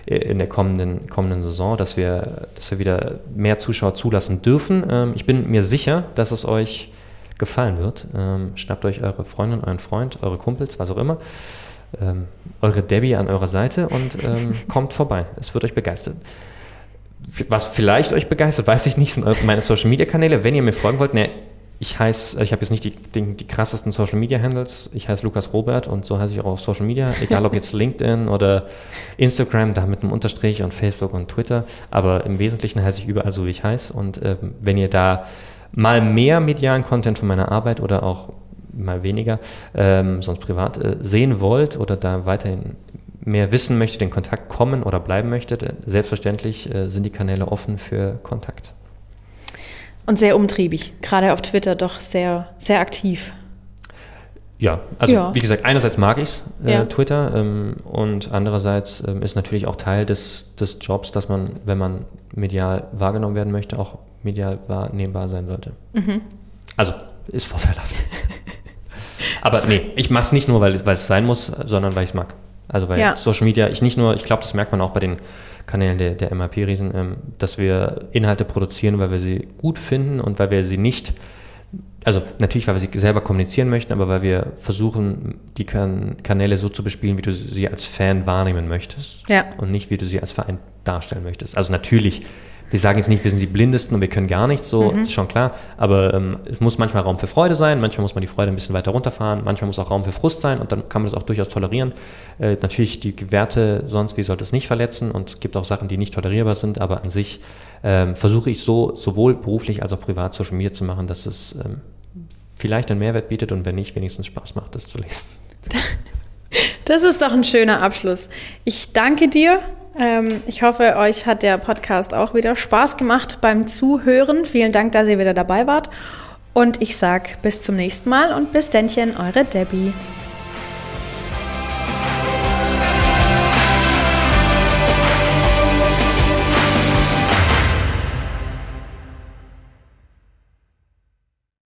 äh, in der kommenden, kommenden Saison, dass wir, dass wir wieder mehr Zuschauer zulassen dürfen. Ähm, ich bin mir sicher, dass es euch gefallen wird. Ähm, schnappt euch eure Freundin, euren Freund, eure Kumpels, was auch immer. Ähm, eure Debbie an eurer Seite und ähm, kommt vorbei. Es wird euch begeistern was vielleicht euch begeistert, weiß ich nicht, sind meine Social Media Kanäle. Wenn ihr mir folgen wollt, ne, ich heiße, ich habe jetzt nicht die, die, die, krassesten Social Media Handles. Ich heiße Lukas Robert und so heiße ich auch auf Social Media, egal ob jetzt LinkedIn oder Instagram, da mit einem Unterstrich und Facebook und Twitter. Aber im Wesentlichen heiße ich überall so, wie ich heiße. Und ähm, wenn ihr da mal mehr medialen Content von meiner Arbeit oder auch mal weniger, ähm, sonst privat äh, sehen wollt oder da weiterhin mehr wissen möchte, den Kontakt kommen oder bleiben möchte, selbstverständlich äh, sind die Kanäle offen für Kontakt. Und sehr umtriebig, gerade auf Twitter doch sehr, sehr aktiv. Ja, also ja. wie gesagt, einerseits mag ich es, äh, ja. Twitter, ähm, und andererseits ähm, ist natürlich auch Teil des, des Jobs, dass man, wenn man medial wahrgenommen werden möchte, auch medial wahrnehmbar sein sollte. Mhm. Also ist vorteilhaft. Aber nee, ich mache es nicht nur, weil, weil es sein muss, sondern weil ich es mag. Also bei ja. Social Media, ich nicht nur, ich glaube, das merkt man auch bei den Kanälen der, der MAP-Riesen, ähm, dass wir Inhalte produzieren, weil wir sie gut finden und weil wir sie nicht, also natürlich, weil wir sie selber kommunizieren möchten, aber weil wir versuchen, die kan Kanäle so zu bespielen, wie du sie als Fan wahrnehmen möchtest ja. und nicht, wie du sie als Verein darstellen möchtest. Also natürlich wir sagen jetzt nicht, wir sind die Blindesten und wir können gar nichts, so mhm. ist schon klar. Aber ähm, es muss manchmal Raum für Freude sein, manchmal muss man die Freude ein bisschen weiter runterfahren, manchmal muss auch Raum für Frust sein und dann kann man das auch durchaus tolerieren. Äh, natürlich die Werte sonst wie sollte es nicht verletzen und es gibt auch Sachen, die nicht tolerierbar sind, aber an sich ähm, versuche ich so sowohl beruflich als auch privat Social Media zu machen, dass es ähm, vielleicht einen Mehrwert bietet und wenn nicht, wenigstens Spaß macht, das zu lesen. Das ist doch ein schöner Abschluss. Ich danke dir ähm, ich hoffe, euch hat der Podcast auch wieder Spaß gemacht beim Zuhören. Vielen Dank, dass ihr wieder dabei wart. Und ich sage bis zum nächsten Mal und bis dennchen, eure Debbie.